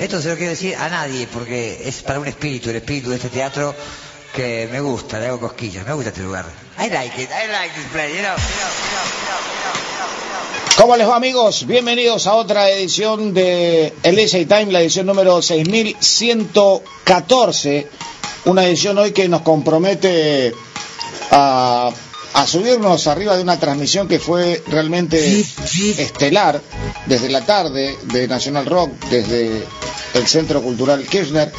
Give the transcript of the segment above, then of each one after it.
Esto se lo quiero decir a nadie porque es para un espíritu, el espíritu de este teatro que me gusta, le hago cosquillas, me gusta este lugar. I like it, I like this place, you know. ¿Cómo les va amigos? Bienvenidos a otra edición de El Time, la edición número 6114. Una edición hoy que nos compromete a, a subirnos arriba de una transmisión que fue realmente estelar desde la tarde de National Rock, desde el Centro Cultural Kirchner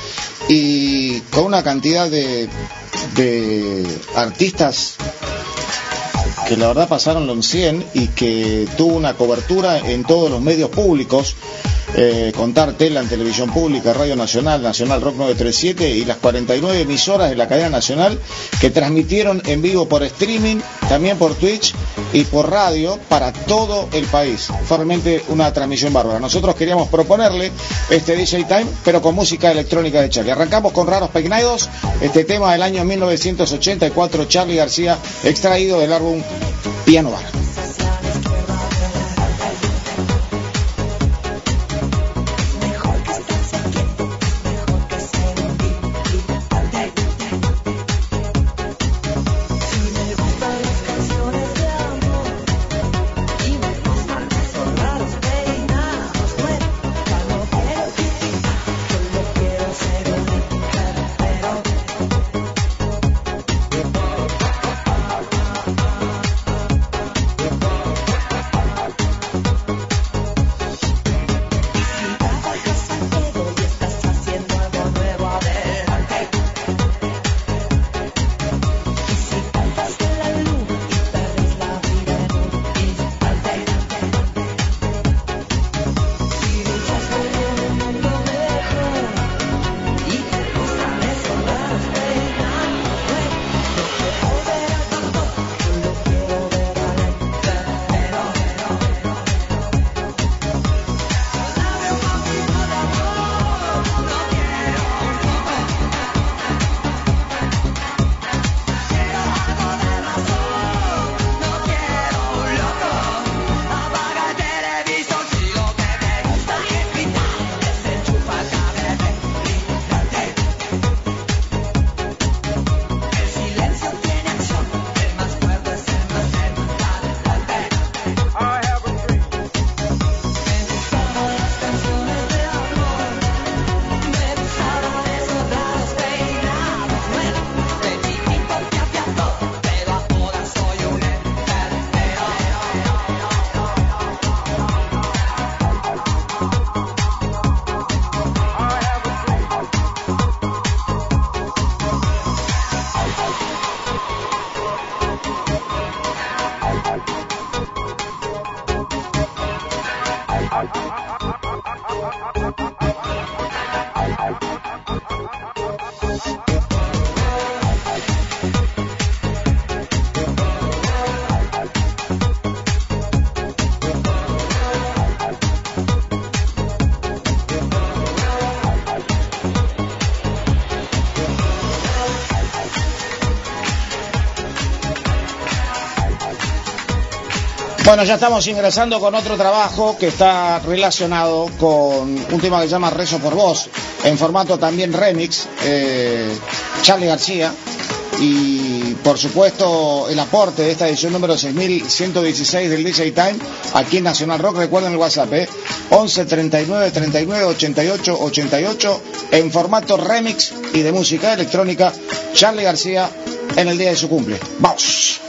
y con una cantidad de, de artistas que la verdad pasaron los 100 y que tuvo una cobertura en todos los medios públicos eh, contar tela en televisión pública, Radio Nacional, Nacional Rock 937 y las 49 emisoras de la cadena nacional que transmitieron en vivo por streaming, también por Twitch y por radio para todo el país. Fue realmente una transmisión bárbara. Nosotros queríamos proponerle este DJ Time, pero con música electrónica de Charlie. Arrancamos con Raros Peinados, este tema del año 1984, Charlie García, extraído del álbum Piano Bar. Bueno, ya estamos ingresando con otro trabajo que está relacionado con un tema que se llama Rezo por Voz, en formato también remix, eh, Charlie García. Y por supuesto el aporte de esta edición número 6116 del DJ Time aquí en Nacional Rock. Recuerden el WhatsApp, ¿eh? 11 39 39 88 88 en formato remix y de música electrónica. Charlie García en el día de su cumple. ¡Vamos!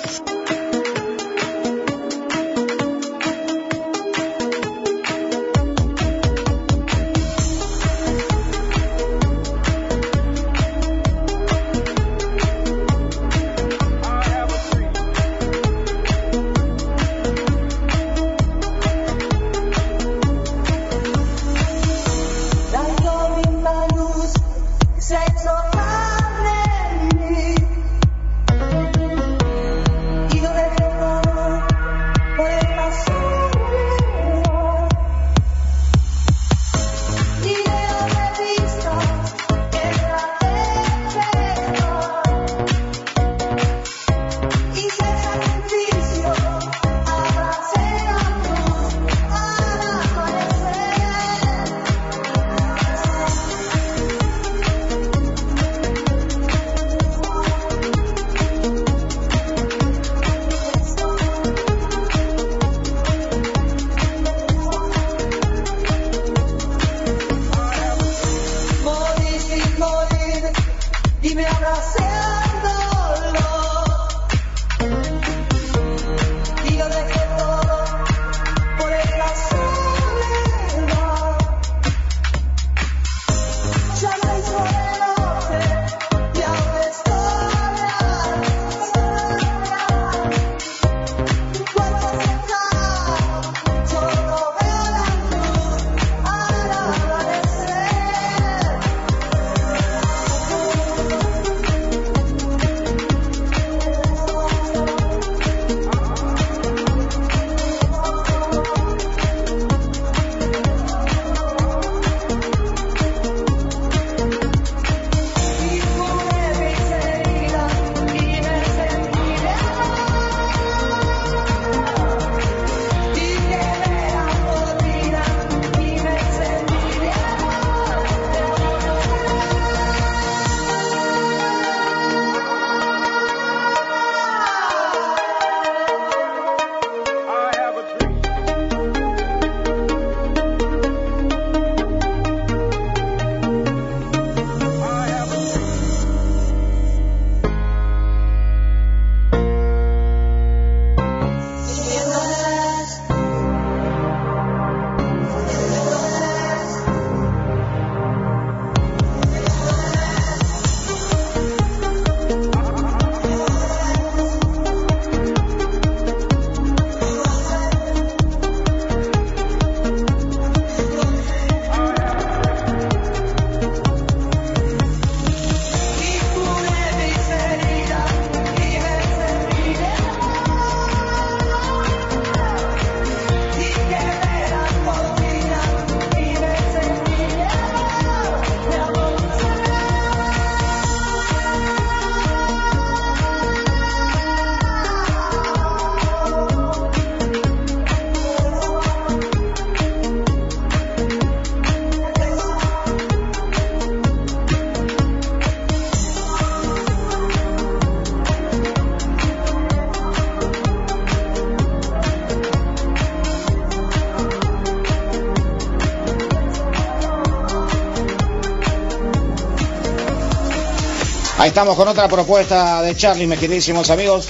Estamos con otra propuesta de Charlie, mis queridísimos amigos.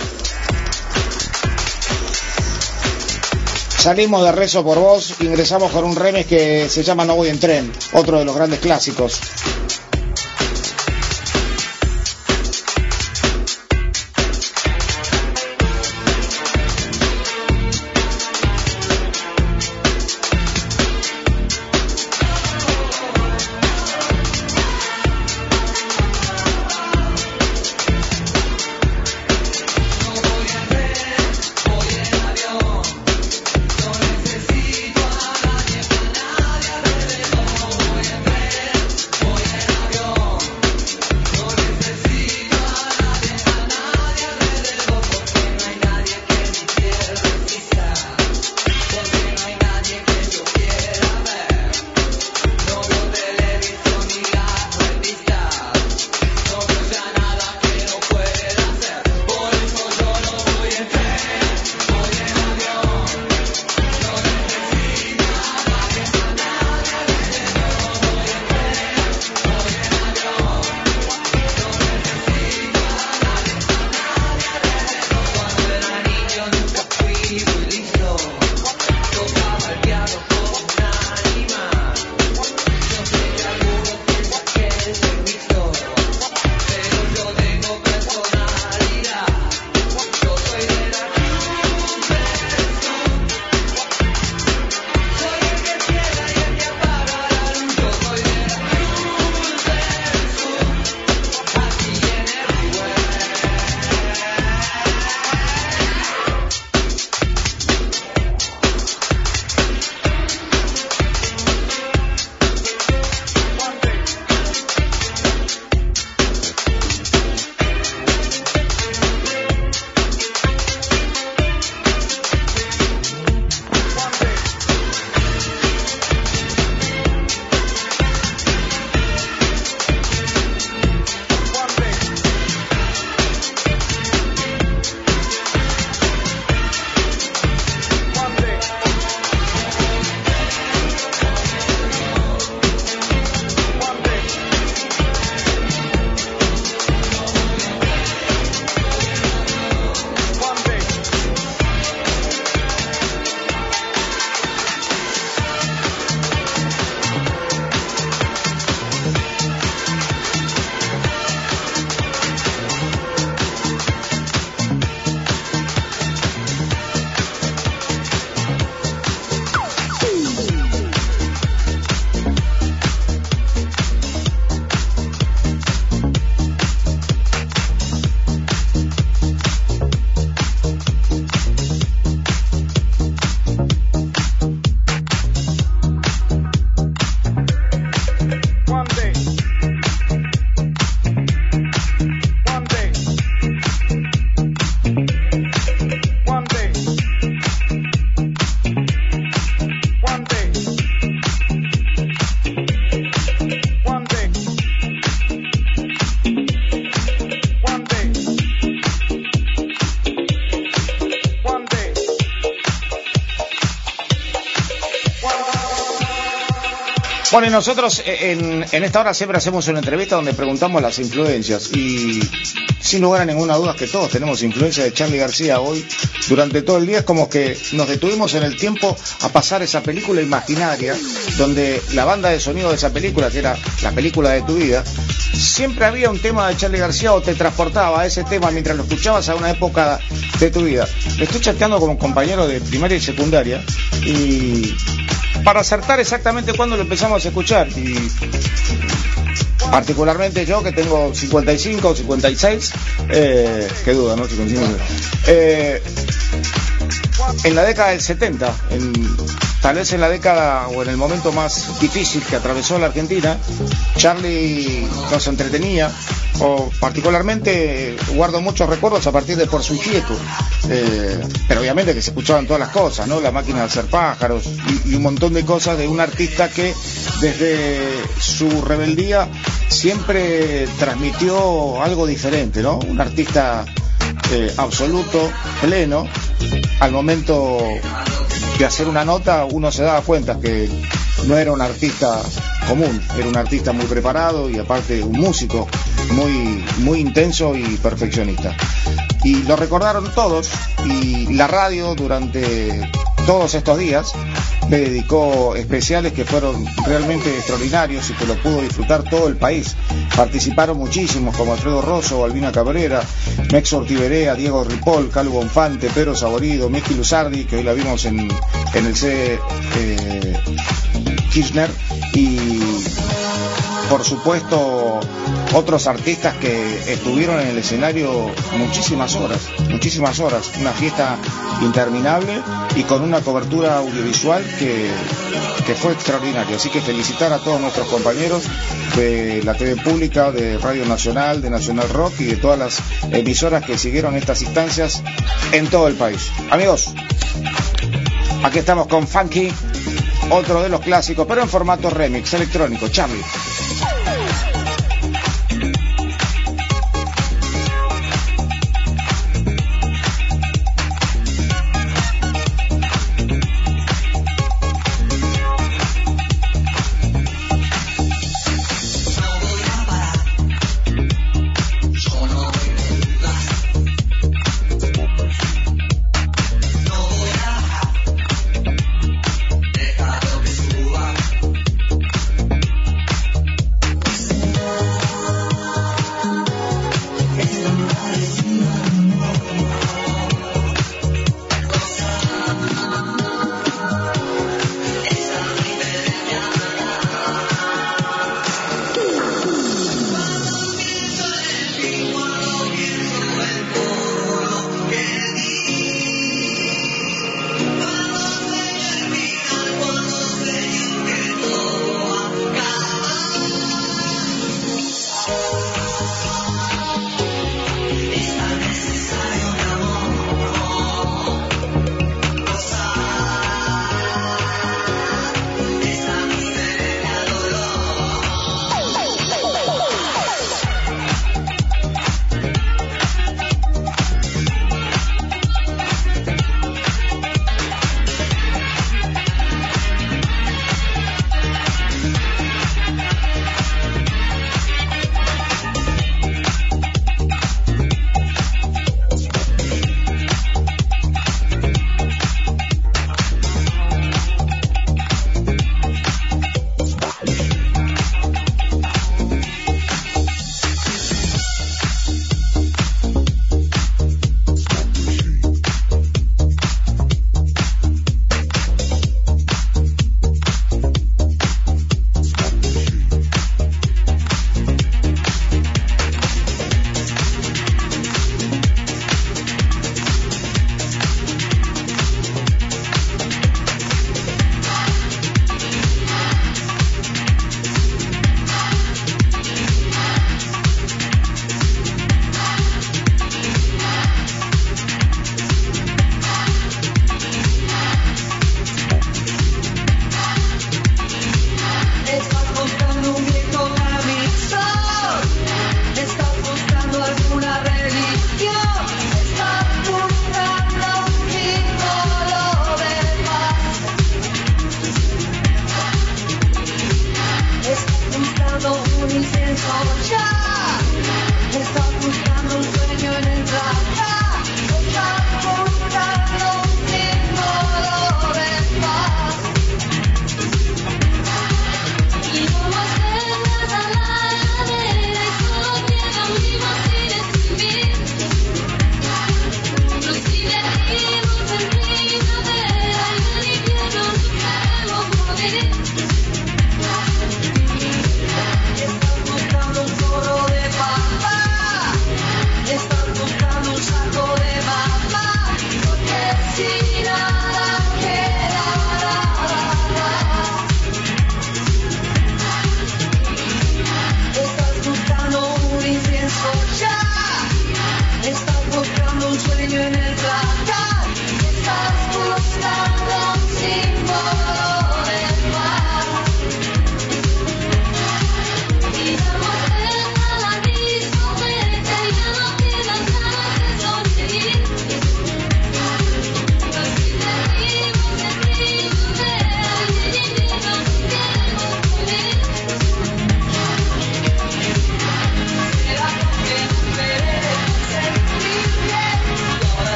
Salimos de Rezo por Vos, ingresamos con un remix que se llama No Voy en Tren, otro de los grandes clásicos. Bueno, y nosotros eh, en, esta hora siempre hacemos una entrevista donde preguntamos las influencias y sin lugar a ninguna duda que todos tenemos influencia de Charlie García hoy. Durante todo el día es como que nos detuvimos en el tiempo a pasar esa película imaginaria donde la banda de sonido de esa película, que era la película de tu vida, siempre había un tema de Charlie García o te transportaba a ese tema mientras lo escuchabas a una época de tu vida. Estoy chateando como compañero de primaria y secundaria y para acertar exactamente cuándo lo empezamos a escuchar. Y particularmente yo que tengo 55 o 56, eh, qué duda, ¿no? Eh, en la década del 70, en, tal vez en la década o en el momento más difícil que atravesó la Argentina, Charlie nos entretenía, o particularmente guardo muchos recuerdos a partir de Por su Inquieto, eh, pero obviamente que se escuchaban todas las cosas, ¿no? La máquina de hacer pájaros y, un montón de cosas de un artista que desde su rebeldía siempre transmitió algo diferente, ¿no? Un artista eh, absoluto, pleno, al momento de hacer una nota uno se daba cuenta que no era un artista común, era un artista muy preparado y aparte un músico muy, muy intenso y perfeccionista. Y lo recordaron todos y la radio durante todos estos días me dedicó especiales que fueron realmente extraordinarios y que lo pudo disfrutar todo el país. Participaron muchísimos como Alfredo Rosso, Albina Cabrera, Mex Ortiberea, Diego Ripoll, Calvo Bonfante, Pedro Saborido, Miki Luzardi, que hoy la vimos en, en el C eh, Kirchner, y por supuesto otros artistas que estuvieron en el escenario muchísimas horas, muchísimas horas, una fiesta interminable y con una cobertura audiovisual que, que fue extraordinaria. Así que felicitar a todos nuestros compañeros de la TV Pública, de Radio Nacional, de Nacional Rock y de todas las emisoras que siguieron estas instancias en todo el país. Amigos, aquí estamos con Funky, otro de los clásicos, pero en formato remix electrónico. Charlie.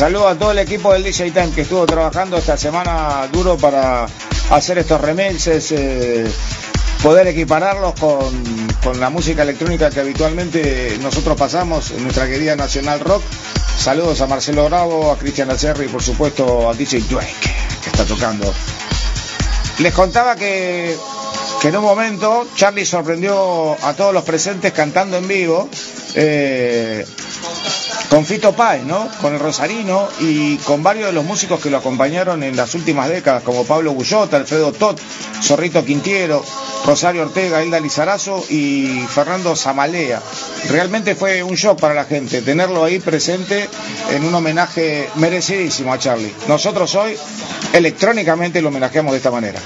Saludo a todo el equipo del DJ Time que estuvo trabajando esta semana duro para hacer estos remixes, eh, poder equipararlos con, con, la música electrónica que habitualmente nosotros pasamos en nuestra querida Nacional Rock. Saludos a Marcelo Bravo, a Cristian Acerri y por supuesto a DJ Dweck que está tocando. Les contaba que, que en un momento Charlie sorprendió a todos los presentes cantando en vivo. Eh, con Fito Páez, ¿no? Con el Rosarino y con varios de los músicos que lo acompañaron en las últimas décadas, como Pablo Bullota, Alfredo Tot, Zorrito Quintiero, Rosario Ortega, Hilda Lizarazo y Fernando Zamalea. Realmente fue un shock para la gente tenerlo ahí presente en un homenaje merecidísimo a Charlie. Nosotros hoy electrónicamente lo homenajeamos de esta manera.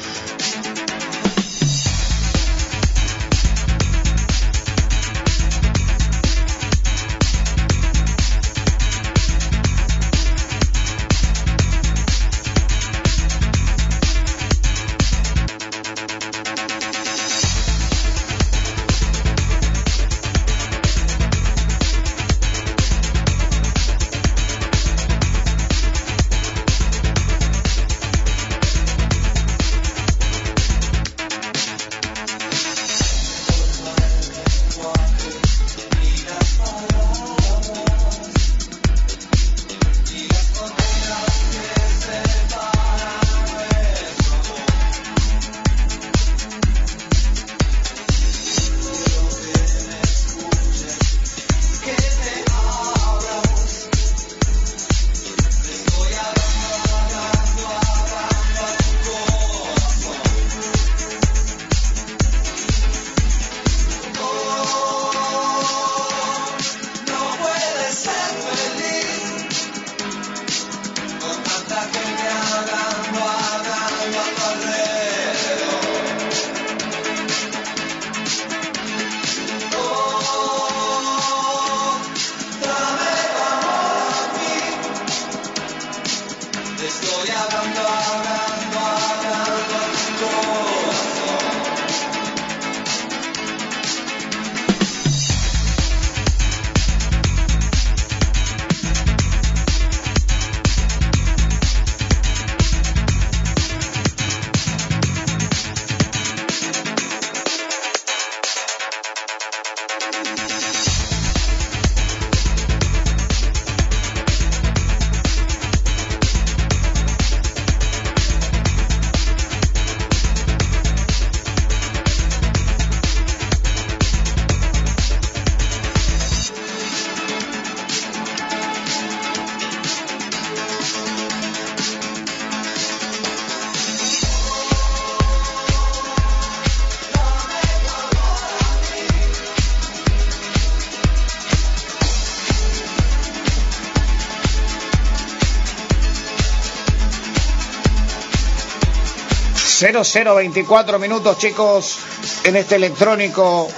0024 minutos, chicos, en este electrónico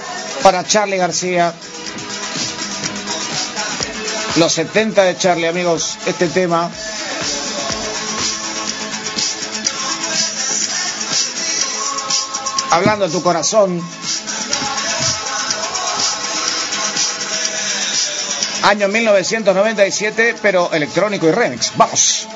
para Charlie García. Los 70 de Charlie, amigos, este tema. Hablando a tu corazón. Año 1997, pero electrónico y remix. Vamos.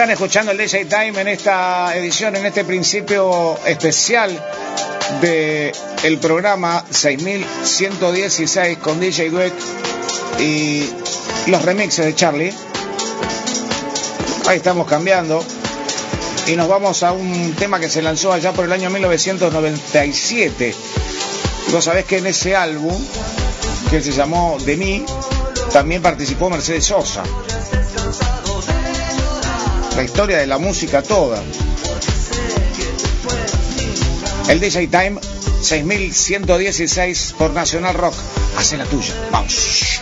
Están escuchando el DJ Time en esta edición, en este principio especial de programa 6116 con DJ Dweck y los remixes de Charlie. Ahí estamos cambiando y nos vamos a un tema que se lanzó allá por el año 1997. Vos sabés que en ese álbum, que se llamó De mí, también participó Mercedes Sosa la historia de la música toda. El DJ Time 6116 por Nacional Rock. Hace la tuya. Vamos.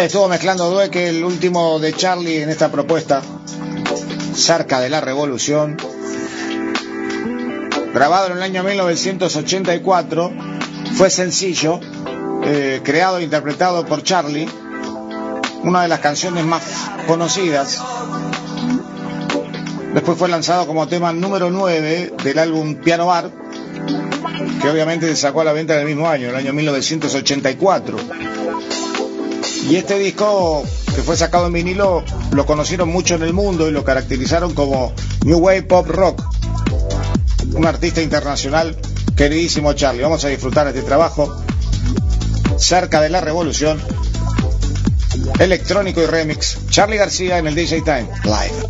Estuvo mezclando Dueque, el último de Charlie en esta propuesta, cerca de la revolución. Grabado en el año 1984, fue sencillo, eh, creado e interpretado por Charlie, una de las canciones más conocidas. Después fue lanzado como tema número 9 del álbum Piano Bar, que obviamente se sacó a la venta en el mismo año, el año 1984. Y este disco que fue sacado en vinilo lo conocieron mucho en el mundo y lo caracterizaron como New Wave Pop Rock. Un artista internacional queridísimo Charlie. Vamos a disfrutar este trabajo cerca de la revolución. Electrónico y remix. Charlie García en el DJ Time Live.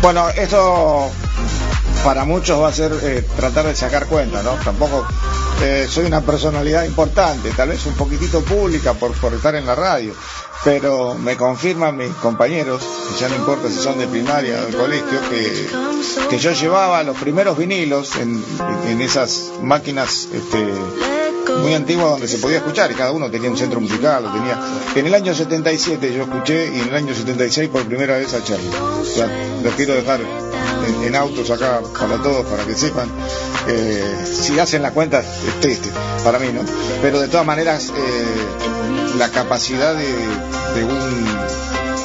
Bueno, esto para muchos va a ser eh, tratar de sacar cuenta, ¿no? Tampoco eh, soy una personalidad importante, tal vez un poquitito pública por, estar en la radio, pero me confirman mis compañeros, ya no importa si son de primaria o de colegio, que, que yo llevaba los primeros vinilos en, en esas máquinas este, muy antiguas donde se podía escuchar y cada uno tenía un centro musical, lo tenía. En el año 77 yo escuché y en el año 76 por primera vez a Charlie. O sea, lo quiero dejar en, autos acá para todos, para que sepan. Eh, si hacen la cuenta es triste, para mí, ¿no? Pero de todas maneras, eh, la capacidad de, de un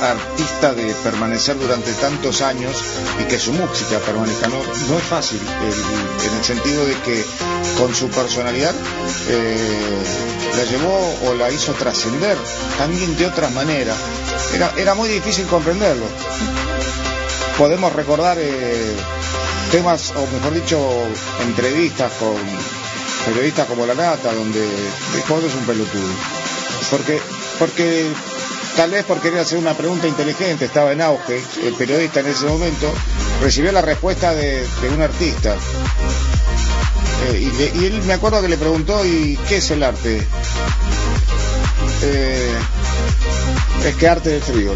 artista de permanecer durante tantos años y que su música permanezca. No, no es fácil, en el sentido de que con su personalidad eh, la llevó o la hizo trascender también de otra manera. Era, era muy difícil comprenderlo. Podemos recordar eh, temas, o mejor dicho, entrevistas con periodistas como La Nata, donde es un pelotudo. Porque, porque tal vez por querer hacer una pregunta inteligente, estaba en auge, el periodista en ese momento, recibió la respuesta de, un artista. Eh, y, él me acuerdo que le preguntó, ¿y qué es el arte? Eh, es que arte de frío,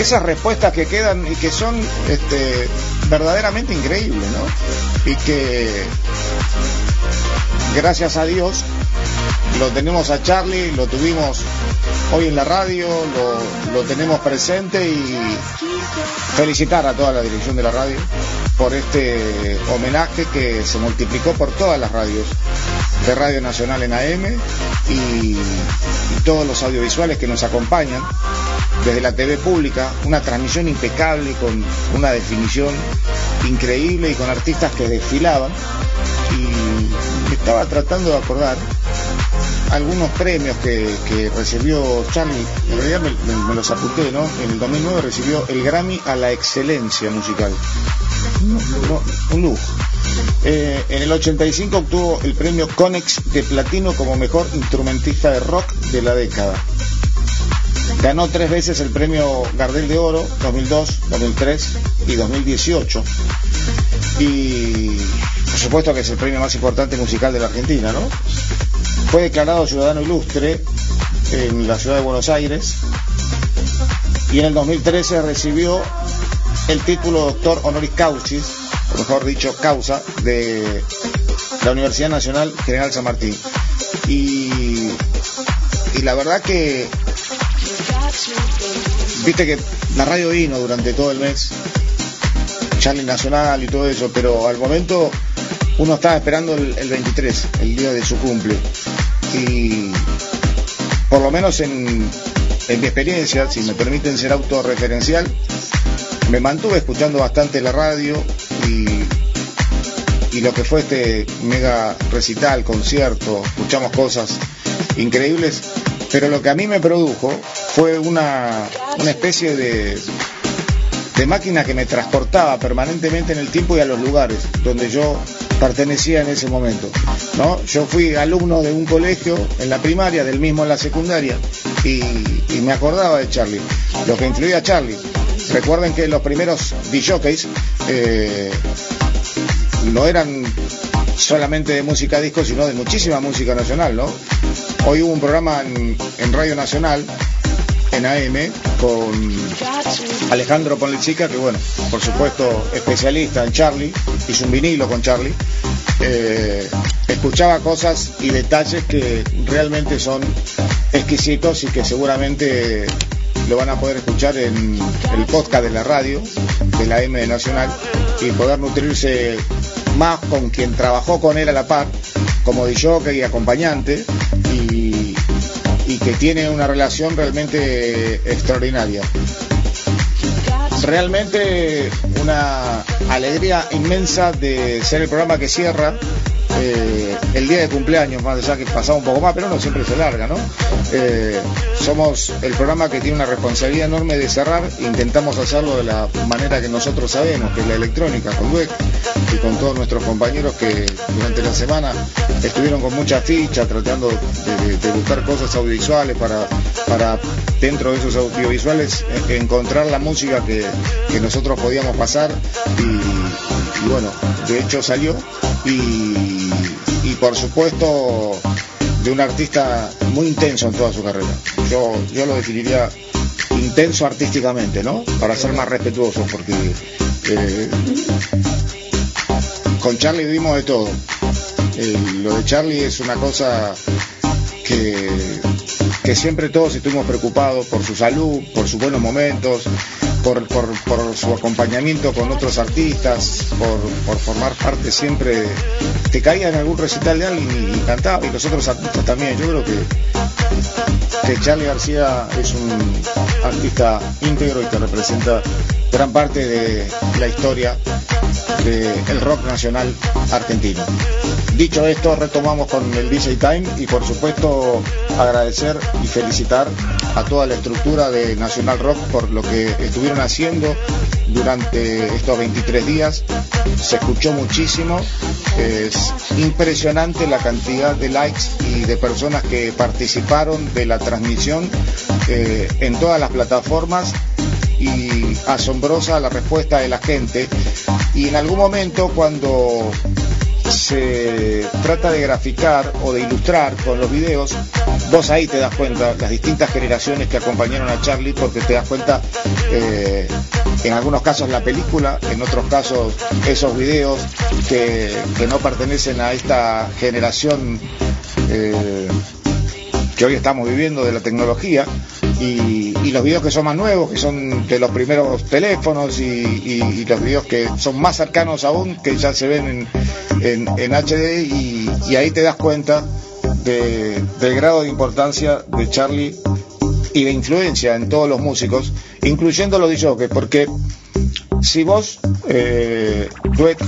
Esas respuestas que quedan y que son este, verdaderamente increíbles, ¿no? Y que gracias a Dios lo tenemos a Charlie, lo tuvimos hoy en la radio, lo, tenemos presente y felicitar a toda la dirección de la radio por este homenaje que se multiplicó por todas las radios de Radio Nacional en AM y, todos los audiovisuales que nos acompañan desde la TV pública, una transmisión impecable con una definición increíble y con artistas que desfilaban. Y estaba tratando de acordar algunos premios que, recibió Charlie, en realidad me, los apunté, ¿no? En el 2009 recibió el Grammy a la excelencia musical. un lujo. Eh, en el 85 obtuvo el premio Conex de platino como mejor instrumentista de rock de la década. Ganó tres veces el premio Gardel de Oro, 2002, 2003 y 2018. Y por supuesto que es el premio más importante musical de la Argentina, ¿no? Fue declarado ciudadano ilustre en la ciudad de Buenos Aires y en el 2013 recibió el título doctor honoris causis, o mejor dicho, causa, de la Universidad Nacional General San Martín. Y, la verdad que, viste que la radio vino durante todo el mes, Charlie Nacional y todo eso, pero al momento uno estaba esperando el, el 23, el día de su cumple y por lo menos en, mi experiencia, si me permiten ser autorreferencial, me mantuve escuchando bastante la radio y, lo que fue este mega recital, concierto, escuchamos cosas increíbles, pero lo que a mí me produjo fue una, una especie de, de máquina que me transportaba permanentemente en el tiempo y a los lugares donde yo pertenecía en ese momento. ¿no? Yo fui alumno de un colegio en la primaria, del mismo en la secundaria, y, me acordaba de Charlie, lo que influía a Charlie. Recuerden que los primeros DJs eh, no eran solamente de música disco, sino de muchísima música nacional, ¿no? Hoy hubo un programa en, en Radio Nacional en AM con Alejandro Ponlechica, que bueno, por supuesto especialista en Charlie, hizo un vinilo con Charlie, eh, escuchaba cosas y detalles que realmente son exquisitos y que seguramente lo van a poder escuchar en el podcast de la radio, de la M Nacional, y poder nutrirse más con quien trabajó con él a la par, como DJ y acompañante, que tiene una relación realmente extraordinaria. Realmente una alegría inmensa de ser el programa que cierra eh, el día de cumpleaños, más allá que pasaba un poco más, pero no siempre se larga, ¿no? Eh, somos el programa que tiene una responsabilidad enorme de cerrar, intentamos hacerlo de la manera que nosotros sabemos, que es la electrónica, con Duec y con todos nuestros compañeros que durante la semana estuvieron con mucha ficha tratando de, buscar cosas audiovisuales para, para dentro de esos audiovisuales eh, encontrar la música que, nosotros podíamos pasar y bueno, de hecho salió y, por supuesto de un artista muy intenso en toda su carrera. Yo, yo lo definiría intenso artísticamente, ¿no? Para ser más respetuoso, porque eh, con Charlie vimos de todo. Eh, lo de Charlie es una cosa que, que siempre todos estuvimos preocupados por su salud, por sus buenos momentos, por, por, su acompañamiento con otros artistas, por, formar parte siempre. Te caía en algún recital de alguien y, cantaba, y los otros artistas también. Yo creo que Charlie García es un artista íntegro y que representa gran parte de la historia del rock nacional argentino. Dicho esto, retomamos con el DJ Time y por supuesto agradecer y felicitar a toda la estructura de Nacional Rock por lo que estuvieron haciendo durante estos 23 días. Se escuchó muchísimo. Es impresionante la cantidad de likes y de personas que participaron de la transmisión eh, en todas las plataformas y asombrosa la respuesta de la gente. Y en algún momento cuando se trata de graficar o de ilustrar con los videos, vos ahí te das cuenta las distintas generaciones que acompañaron a Charlie, porque te das cuenta eh, en algunos casos la película, en otros casos esos videos que, que no pertenecen a esta generación eh, que hoy estamos viviendo de la tecnología y, y, los videos que son más nuevos, que son de los primeros teléfonos y, y, los videos que son más cercanos aún, que ya se ven en, en, en HD y, ahí te das cuenta de, del grado de importancia de Charlie y de influencia en todos los músicos, incluyendo los DJs, porque si vos, eh, Duet,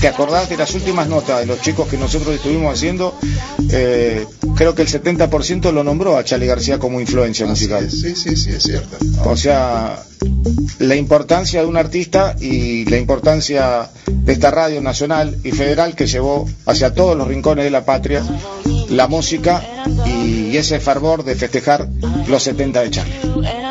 te acordás de las últimas notas de los chicos que nosotros estuvimos haciendo, eh, creo que el 70% lo nombró a Charlie García como influencia musical. Sí, sí, sí, es cierto. O sea, la importancia de un artista y la importancia de esta radio nacional y federal que llevó hacia todos los rincones de la patria la música y ese fervor de festejar los 70 de Charlie.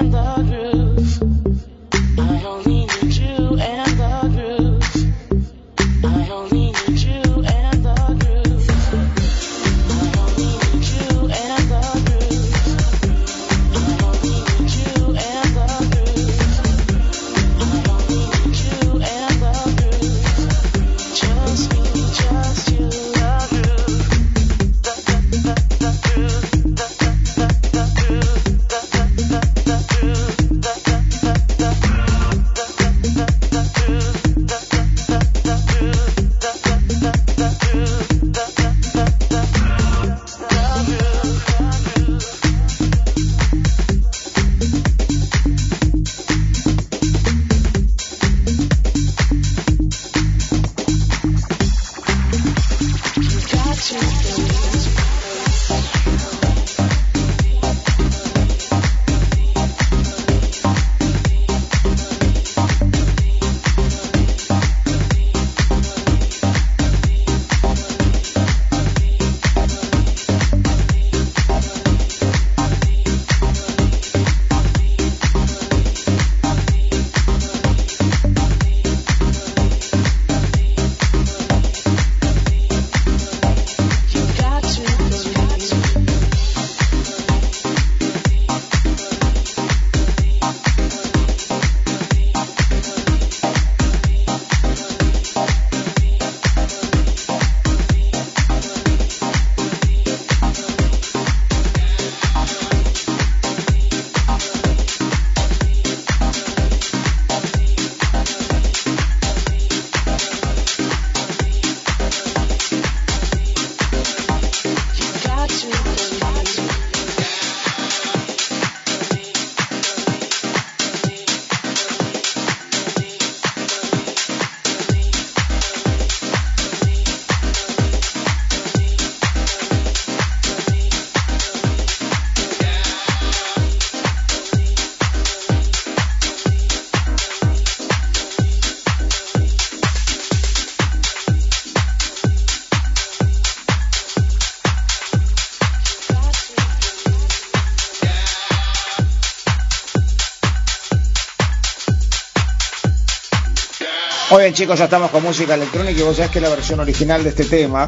Muy bien chicos, ya estamos con música electrónica y vos sabés que la versión original de este tema,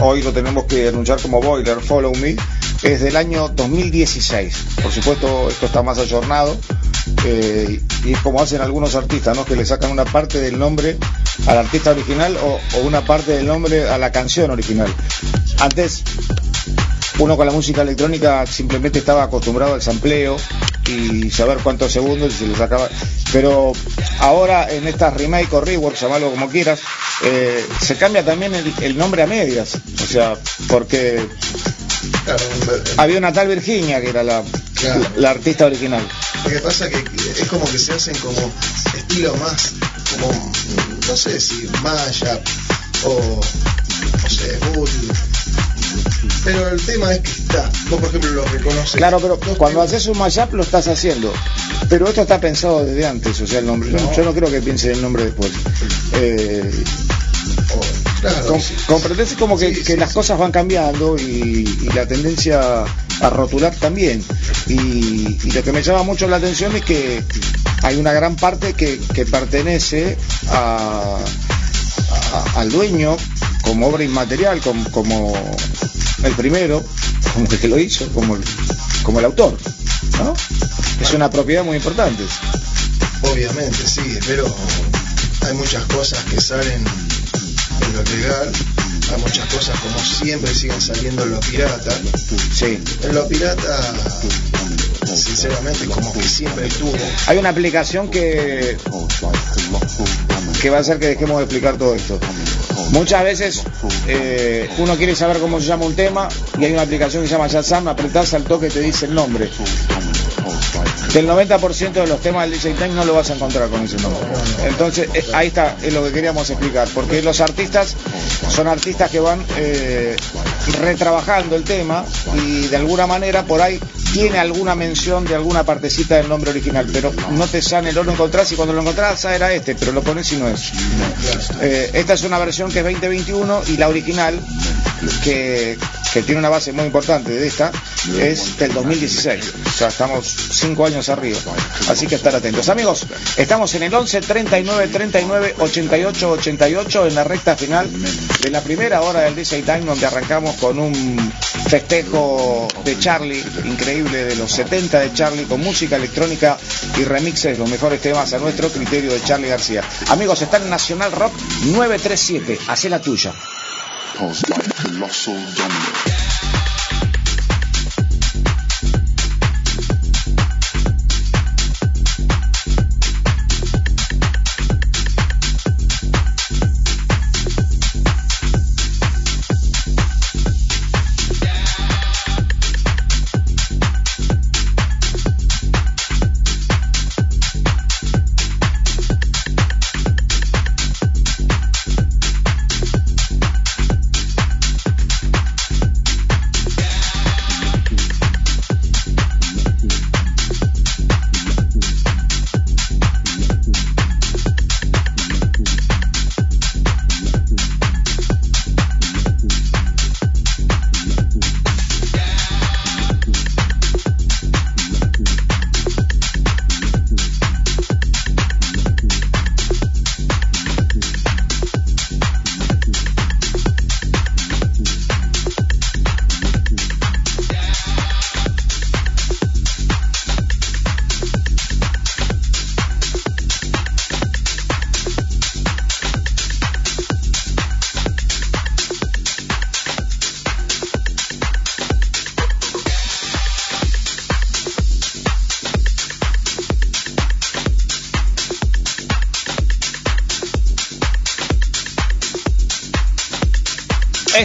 hoy lo tenemos que anunciar como Boiler, Follow Me, es del año 2016. Por supuesto, esto está más ayornado eh, y es como hacen algunos artistas, ¿no? Que le sacan una parte del nombre al artista original o, una parte del nombre a la canción original. Antes, uno con la música electrónica simplemente estaba acostumbrado al sampleo y saber cuántos segundos y se le sacaba. Pero ahora en estas remake o reworks, llamarlo como quieras, eh, se cambia también el, el, nombre a medias. O sea, porque había una tal Virginia que era la, Claro. la, la artista original. Lo que pasa que es como que se hacen como estilo más, como, no sé si Maya o, no sé, Bull. Pero el tema es que está, vos por ejemplo lo reconoces. Claro, pero cuando haces un mashup lo estás haciendo Pero esto está pensado desde antes, o sea, el nombre. Yo, yo no creo que piense el nombre después. Eh, claro, com- sí, comprendés como que, sí, que sí, las cosas van cambiando y, y la tendencia a rotular también. Y, y lo que me llama mucho la atención es que hay una gran parte que, que pertenece a, a- al dueño como obra inmaterial, como, como el primero, como el que lo hizo, como el, como el autor. ¿No? Es una propiedad muy importante. Obviamente, sí, pero hay muchas cosas que salen en lo legal, hay muchas cosas como siempre siguen saliendo en lo pirata. Sí. En lo pirata, sinceramente, como que siempre estuvo. Hay una aplicación que, que va a hacer que dejemos de explicar todo esto. Muchas veces eh, uno quiere saber cómo se llama un tema y hay una aplicación que se llama Shazam, apretás al toque y te dice el nombre. Del 90% de los temas del DJ Time no lo vas a encontrar con ese nombre. Entonces, eh, ahí está, es lo que queríamos explicar. Porque los artistas son artistas que van eh, retrabajando el tema y de alguna manera por ahí tiene alguna mención de alguna partecita del nombre original, pero no te sale, no lo encontrás y cuando lo encontrás ah, era este, pero lo pones y no es. Eh, esta es una versión que es 2021 y la original, que, que tiene una base muy importante de esta, es del 2016. O sea, estamos cinco años arriba. Así que estar atentos. Amigos, estamos en el 11 39 39 88 88 en la recta final de la primera hora del DJ Time, donde arrancamos con un festejo de Charlie, increíble, de los 70 de Charlie, con música electrónica y remixes los mejores temas a nuestro criterio de Charlie García. Amigos, está en Nacional Rock 937. Hacé la tuya. Caused by colossal dominance.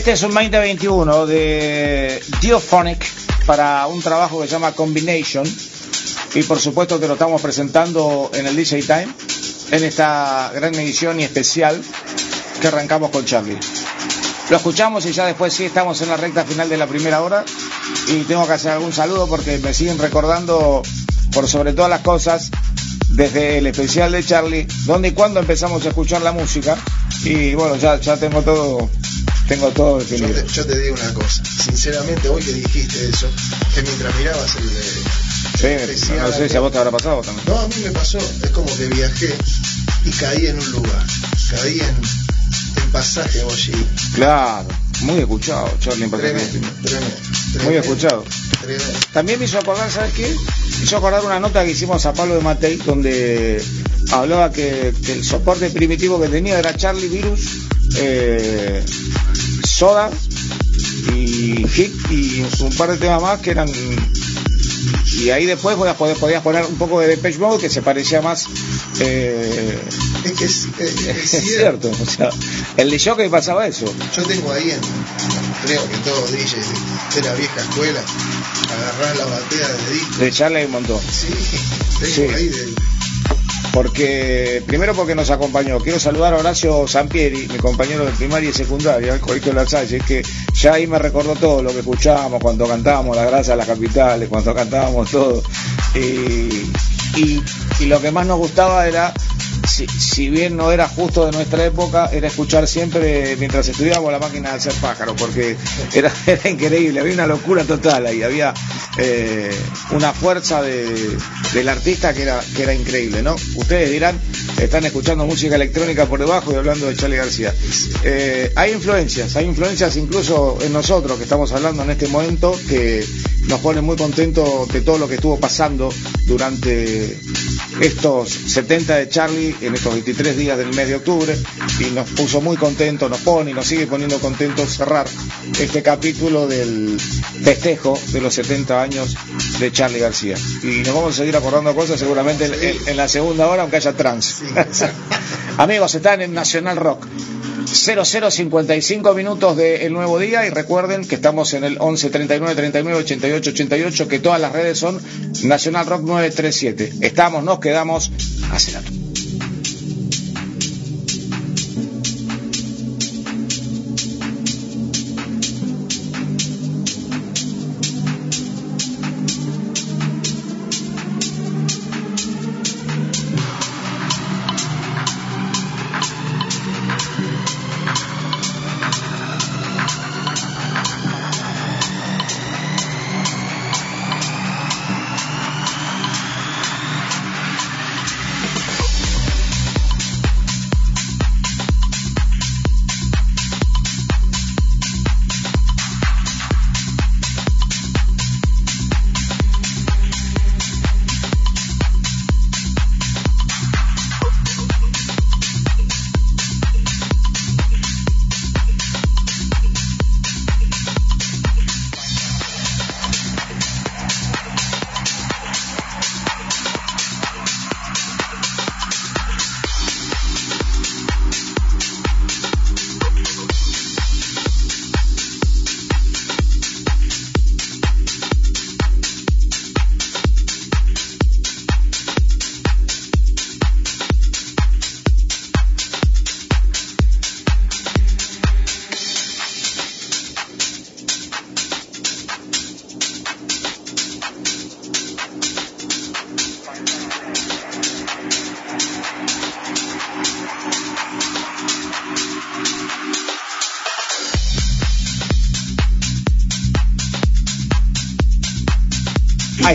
Este es un 2021 de Diophonic para un trabajo que se llama Combination. Y por supuesto que lo estamos presentando en el DJ Time en esta gran edición y especial que arrancamos con Charlie. Lo escuchamos y ya después sí estamos en la recta final de la primera hora. Y tengo que hacer algún saludo porque me siguen recordando por sobre todas las cosas desde el especial de Charlie, donde y cuando empezamos a escuchar la música. Y bueno, ya, ya tengo todo tengo todo Yo definido. te, yo te digo una cosa, sinceramente, hoy que dijiste eso, que mientras mirabas el, eh, Sí, especial, no sé si a vos te habrá pasado también. No, a mí me pasó, es como que viajé y caí en un lugar, caí en el pasaje Ollí. Claro, muy escuchado, Charlie en Pasaje Tremendo, tremendo, Muy escuchado. Tremendo. También me hizo acordar, ¿sabes qué? Me hizo acordar una nota que hicimos a Pablo de Matei, donde hablaba que, que el soporte primitivo que tenía era Charlie Virus, eh, Soda y Hit y un par de temas más que eran. Y ahí después podías, poner un poco de Depeche Mode que se parecía más. eh, Es que es, es- es es cierto. cierto, o sea, el de Jockey pasaba eso. Yo tengo ahí en, creo que todos DJs de, la vieja escuela, agarrar la batea de disco. De Charlie un montón. Sí, tengo Sí. ahí. Porque, primero porque nos acompañó. Quiero saludar a Horacio Sampieri, mi compañero de primaria y secundaria, al Colegio de La Salle, que ya ahí me recordó todo lo que escuchábamos cuando cantábamos La Grasa de las Capitales, cuando cantábamos todo. Y lo que más nos gustaba era si, bien no era justo de nuestra época, era escuchar siempre mientras estudiábamos la máquina de hacer pájaro, porque era, era increíble, había una locura total ahí, había eh, una fuerza de, del artista que era, que era increíble, ¿no? Ustedes dirán, están escuchando música electrónica por debajo y hablando de Charlie García. Eh, hay influencias, hay influencias incluso en nosotros que estamos hablando en este momento que nos pone muy contentos de todo lo que estuvo pasando durante estos 70 de Charlie en estos 23 días del mes de octubre y nos puso muy contentos, nos pone y nos sigue poniendo contentos cerrar este capítulo del festejo de los 70 años de Charlie García. Y nos vamos a seguir acordando cosas seguramente en, en la segunda hora, aunque haya trans. Amigos, están en Nacional Rock. 0055 minutos del nuevo día y recuerden que estamos en el 11 39 39 88 88 que todas las redes son Nacional Rock 937. Estamos, nos quedamos, hace rato.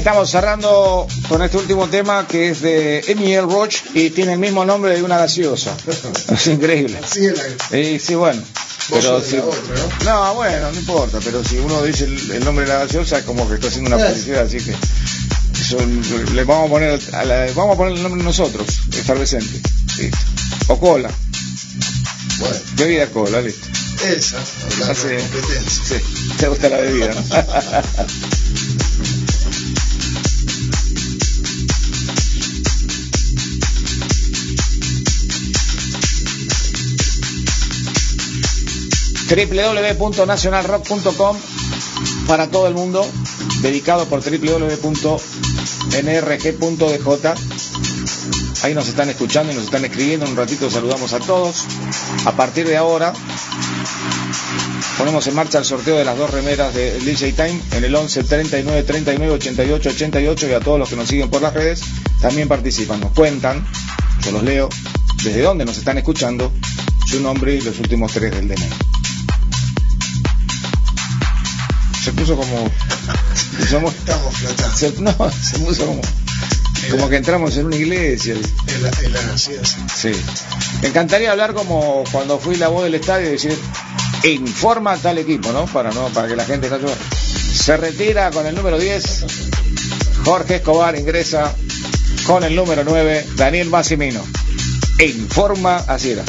Estamos cerrando con este último tema que es de Emil Roach y tiene el mismo nombre de una gaseosa. Es increíble. Sí, es la... Y sí, bueno. Pero si, otra, ¿no? no, bueno, no importa, pero si uno dice el, el nombre de la gaseosa es como que está haciendo una publicidad, así que eso, le vamos a poner a la- vamos a poner el nombre nosotros, efervescente. Listo. O cola, Bueno, bebida cola, listo. esa, la Así competencia. Sí, te gusta la bebida, ¿no? www.nacionalrock.com para todo el mundo, dedicado por www.nrg.dj. Ahí nos están escuchando y nos están escribiendo. En un ratito saludamos a todos. A partir de ahora, ponemos en marcha el sorteo de las dos remeras de DJ Time en el 11 39 39 88 88 y a todos los que nos siguen por las redes también participan. Nos cuentan, yo los leo, desde dónde nos están escuchando, su nombre y los últimos tres del DNI. Se puso como. somos- Estamos flotando. se, no, se puso como. Como que entramos en una iglesia. Es la. Sí. Me encantaría hablar como cuando fui la voz del estadio y decir, informa a tal equipo, ¿no? Para no, para que la gente no Se retira con el número 10. Jorge Escobar ingresa con el número 9, Daniel Massimino. E informa, así era.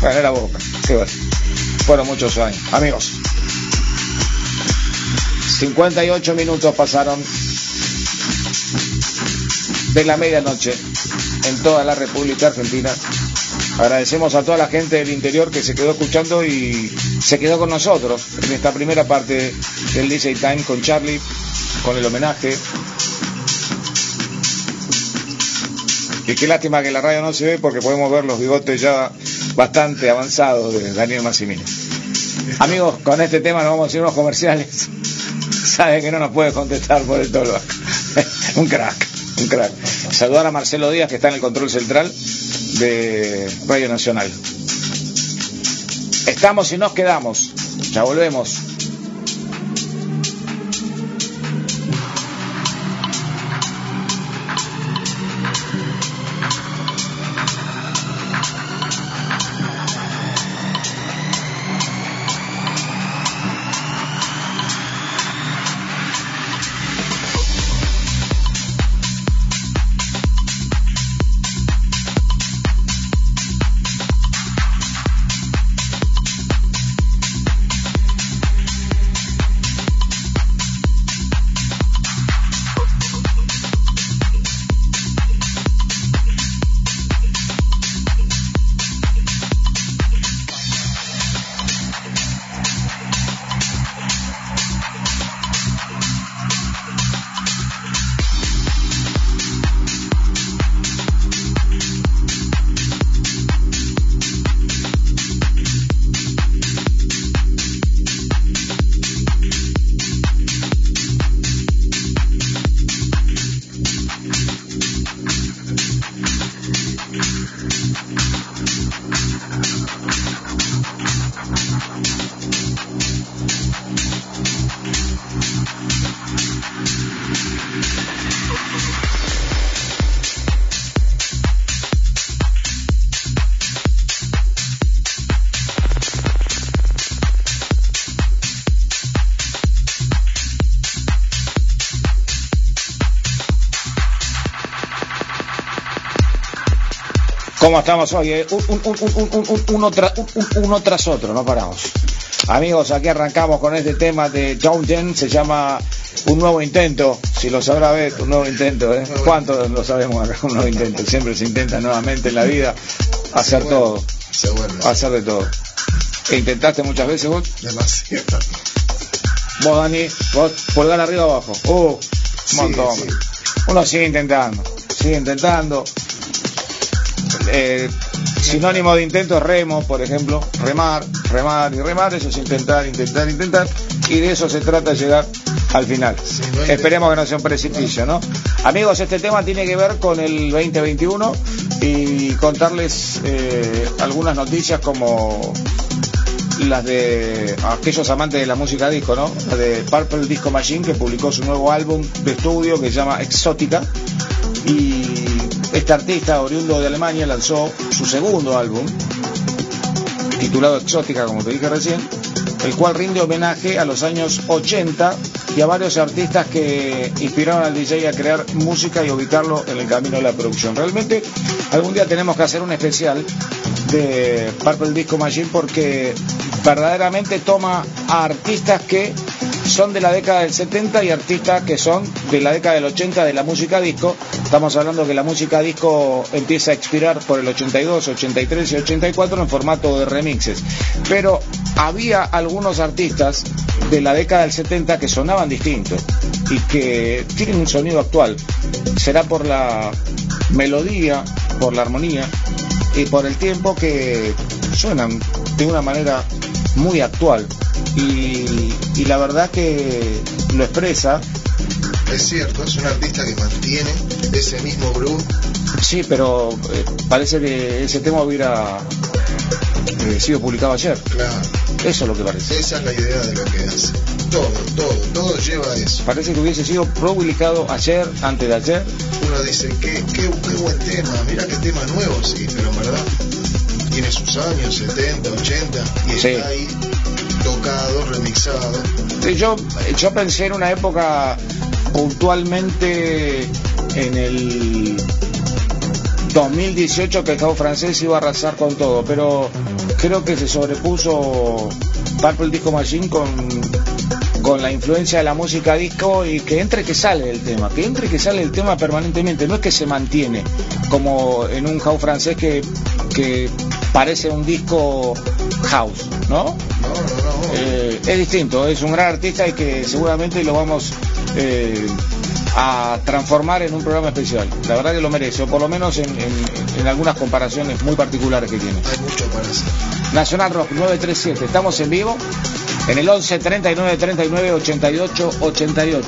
Bueno, era boca. Qué bueno. Fueron muchos años. Amigos. 58 minutos pasaron de la medianoche en toda la República Argentina. Agradecemos a toda la gente del interior que se quedó escuchando y se quedó con nosotros en esta primera parte del DJ Time con Charlie, con el homenaje. Y qué lástima que la radio no se ve porque podemos ver los bigotes ya bastante avanzados de Daniel Massimino. Amigos, con este tema nos vamos a hacer unos comerciales. Saben que no nos puede contestar por el tolo. un crack, un crack. Saludar a Marcelo Díaz que está en el control central de Radio Nacional. Estamos y nos quedamos. Ya volvemos. ¿Cómo estamos hoy? eh? Un- un- un- un- un- un- uno, tra- un- un- uno tras otro, no paramos. Amigos, aquí arrancamos con este tema de Jounten, se llama Un Nuevo Intento, si lo sabrá ver, un nuevo intento, ¿eh? ¿Cuántos lo sabemos acá? Un nuevo intento, siempre se intenta nuevamente en la vida hacer vuelve. todo, Se vuelve. hacer de todo. ¿E intentaste muchas veces vos? Demasiado. Vos, Dani, vos, pulgar arriba o abajo. Uh, un Sí, montón. sí. Uno sigue intentando, sigue intentando. Eh, sinónimo de intento es remo, por ejemplo. Remar, remar y remar, eso es intentar, intentar, intentar. Y de eso se trata llegar al final. Sí, Esperemos que no sea un precipicio, ¿no? Amigos, este tema tiene que ver con el 2021 y contarles eh, algunas noticias como las de aquellos amantes de la música disco, ¿no? La de Purple Disco Machine que publicó su nuevo álbum de estudio que se llama Exótica y este artista oriundo de Alemania lanzó su segundo álbum titulado Exótica, como te dije recién, el cual rinde homenaje a los años 80 y a varios artistas que inspiraron al DJ a crear música y ubicarlo en el camino de la producción. Realmente algún día tenemos que hacer un especial de Purple Disco Machine porque verdaderamente toma a artistas que son de la década del 70 y artistas que son de la década del 80 de la música disco. Estamos hablando que la música disco empieza a expirar por el 82, 83 y 84 en formato de remixes. Pero había algunos artistas de la década del 70 que sonaban distintos y que tienen un sonido actual. Será por la melodía, por la armonía y por el tiempo que suenan de una manera muy actual. Y, y la verdad que lo expresa, Es cierto, es un artista que mantiene ese mismo groove. sí, pero eh, parece que ese tema hubiera eh, sido publicado ayer. Claro, Eso es lo que parece. esa es la idea de lo que hace. Todo, todo, todo lleva a eso. Parece que hubiese sido publicado ayer, antes de ayer. Uno dice, qué, qué, qué buen tema, mira qué tema nuevo, sí, pero en verdad tiene sus años, 70, 80, y Sí. está ahí tocado, remixado. Yo, yo pensé en una época puntualmente en el 2018 que el cabo francés iba a arrasar con todo, pero creo que se sobrepuso Purple Disco Machine con, con la influencia de la música disco y que entre que sale el tema, que entre que sale el tema permanentemente, no es que se mantiene como en un house francés que, que parece un disco house, ¿no? No, no, no. Eh, es distinto, es un gran artista y que seguramente lo vamos eh, a transformar en un programa especial. La verdad que lo merece, o por lo menos en, en- en algunas comparaciones muy particulares que tiene. Hay mucho para hacer. Nacional Rock 937, estamos en vivo en el 11 39 39 88 88.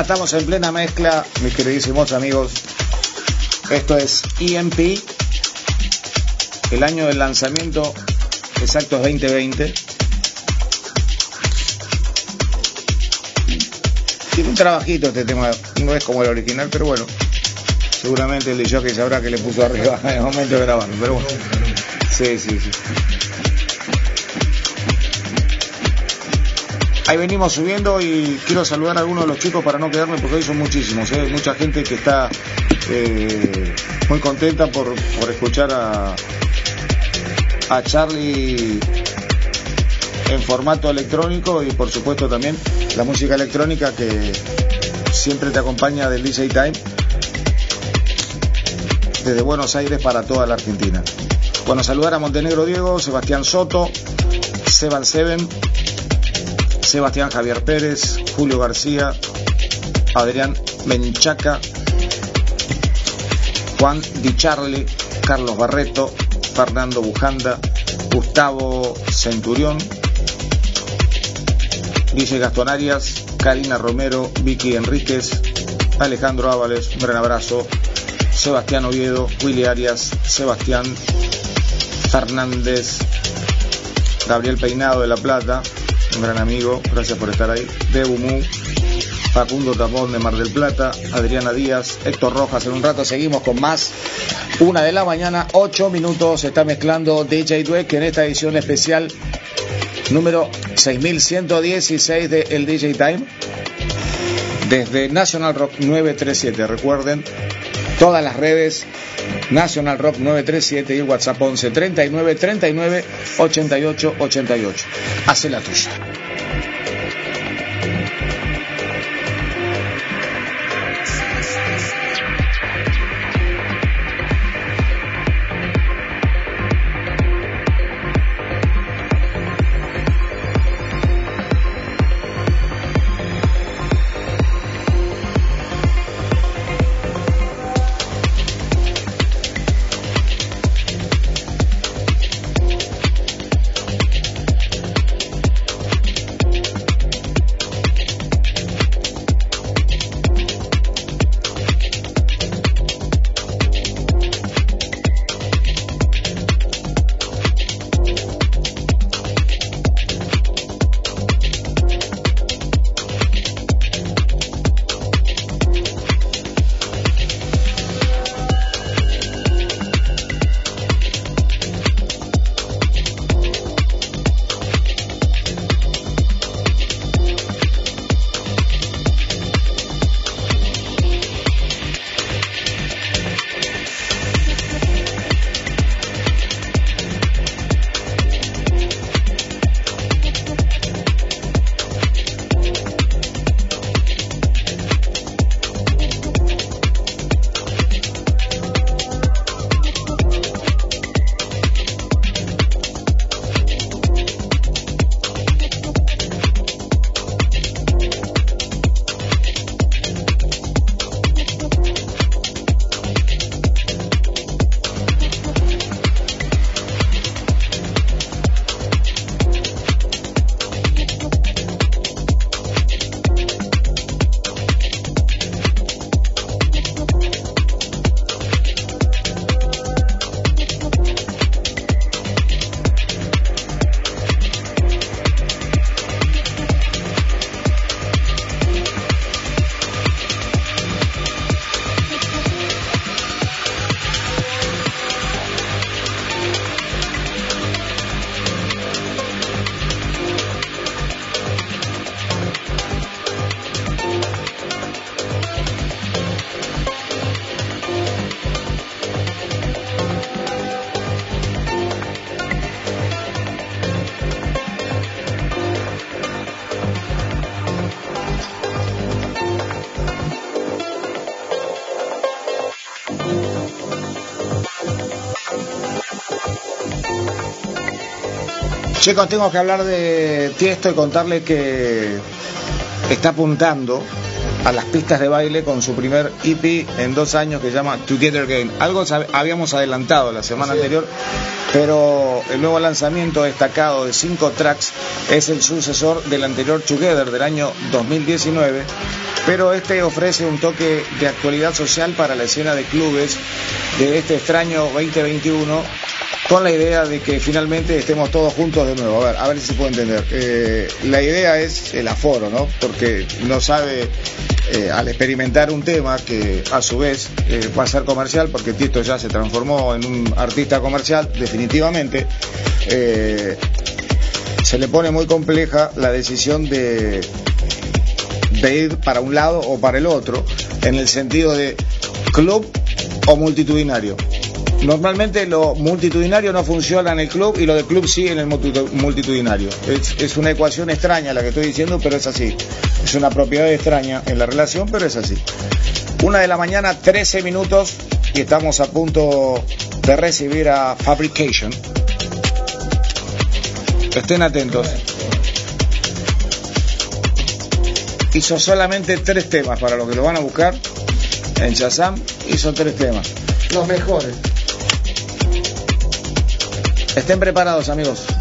Estamos en plena mezcla, mis queridísimos amigos. Esto es EMP. El año del lanzamiento exacto es 2020. Tiene un trabajito este tema, no es como el original, pero bueno. Seguramente el de sabrá que le puso arriba en el momento de grabarlo, pero bueno. Sí, sí, sí. Ahí venimos subiendo y quiero saludar a algunos de los chicos para no quedarme porque hoy son muchísimos. ¿eh? Mucha gente que está eh, muy contenta por, escuchar a, a Charlie en formato electrónico y por supuesto también la música electrónica que siempre te acompaña del DJ Time desde Buenos Aires para toda la Argentina. Bueno, saludar a Montenegro Diego, Sebastián Soto, Seban Seven, Sebastián Javier Pérez, Julio García, Adrián Menchaca, Juan Di Charli, Carlos Barreto, Fernando Bujanda, Gustavo Centurión, Dice Gastón Arias, Karina Romero, Vicky Enríquez, Alejandro Ábales, un gran abrazo, Sebastián Oviedo, Willy Arias, Sebastián Fernández, Gabriel Peinado de La Plata, un gran amigo, gracias por estar ahí. Mu, Facundo Tapón de Mar del Plata, Adriana Díaz, Héctor Rojas. En un rato seguimos con más. Una de la mañana, ocho minutos. Se está mezclando DJ Dweck en esta edición especial número 6116 de El DJ Time. Desde National Rock 937. Recuerden, todas las redes National Rock 937 y WhatsApp 11 39 39 88 88. Hace la tuya. Chicos, tengo que hablar de Tiesto y contarle que está apuntando a las pistas de baile con su primer EP en dos años que se llama Together Again. Algo habíamos adelantado la semana anterior, pero el nuevo lanzamiento destacado de cinco tracks es el sucesor del anterior Together del año 2019, pero este ofrece un toque de actualidad social para la escena de clubes de este extraño 2021 con la idea de que finalmente estemos todos juntos de nuevo. A ver, a ver si se puede entender. Eh, la idea es el aforo, ¿no? Porque no sabe, eh, al experimentar un tema que a su vez eh, va a ser comercial, porque Tito ya se transformó en un artista comercial, definitivamente, se le pone muy compleja la decisión de, de ir para un lado o para el otro, en el sentido de club o multitudinario. Normalmente lo multitudinario no funciona en el club y lo del club sí en el multitudinario. Es, una ecuación extraña la que estoy diciendo, pero es así. Es una propiedad extraña en la relación, pero es así. Una de la mañana, 13 minutos, y estamos a punto de recibir a Fabrication. Estén atentos. Hizo solamente tres temas para los que lo van a buscar en Shazam. Hizo tres temas. Los mejores. Estén preparados, amigos.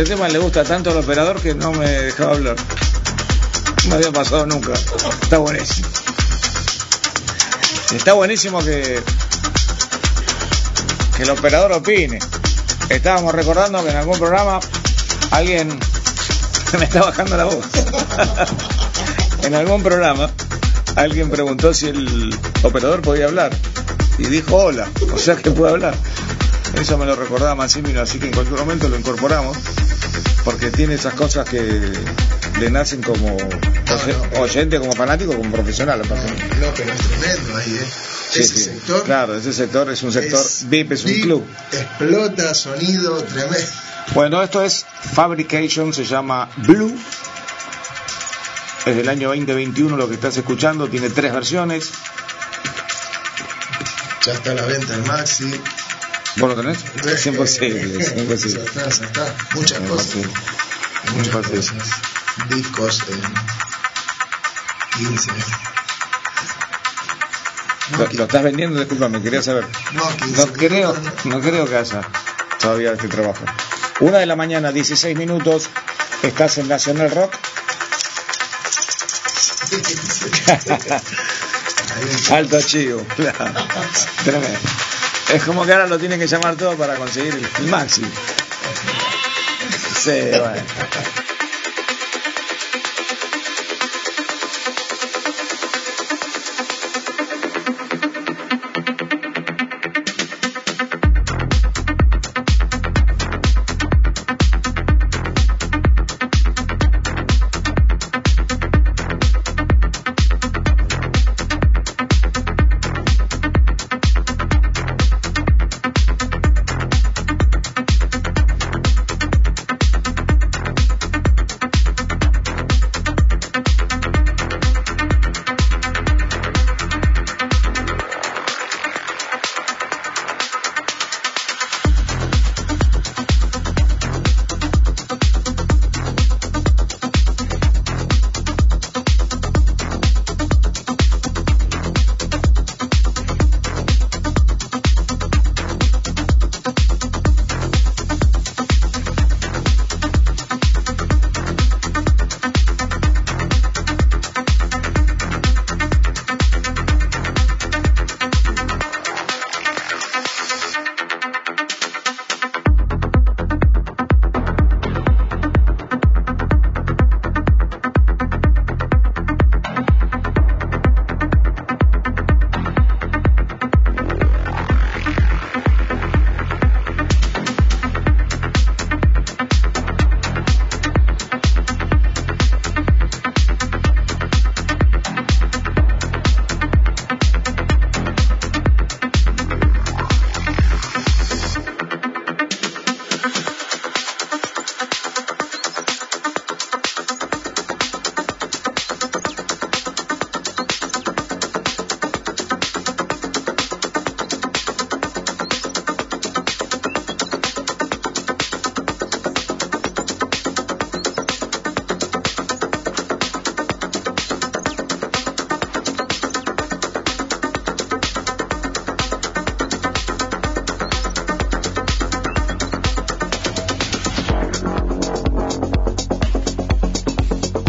Este tema le gusta tanto al operador que no me dejaba hablar. No había pasado nunca. Está buenísimo. Está buenísimo que, que el operador opine. Estábamos recordando que en algún programa alguien me está bajando la voz. en algún programa alguien preguntó si el operador podía hablar y dijo hola, o sea que puede hablar. Eso me lo recordaba Massimino, así que en cualquier momento lo incorporamos porque tiene esas cosas que le nacen como oyente, como fanático, como profesional. No, pero es tremendo ahí, ¿eh? ese sector. Claro, ese sector es un sector VIP, es un club. Explota, sonido tremendo. Bueno, esto es Fabrication, se llama Blue. Es del año 2021 lo que estás escuchando, tiene tres versiones. Ya está a la venta en Maxi. ¿Vos lo tenés? Es imposible, es imposible. Está, está. Muchas cosas. Muchas cosas. Discos en 15. ¿Lo, ¿Lo, estás vendiendo? Disculpame, quería saber. No, 15. No creo, no creo que haya todavía este trabajo. Una de la mañana, 16 minutos. Estás en Nacional Rock. Alto chivo, claro. Tremendo. Es como que ahora lo tienen que llamar todo para conseguir el, máximo. Sí, bueno.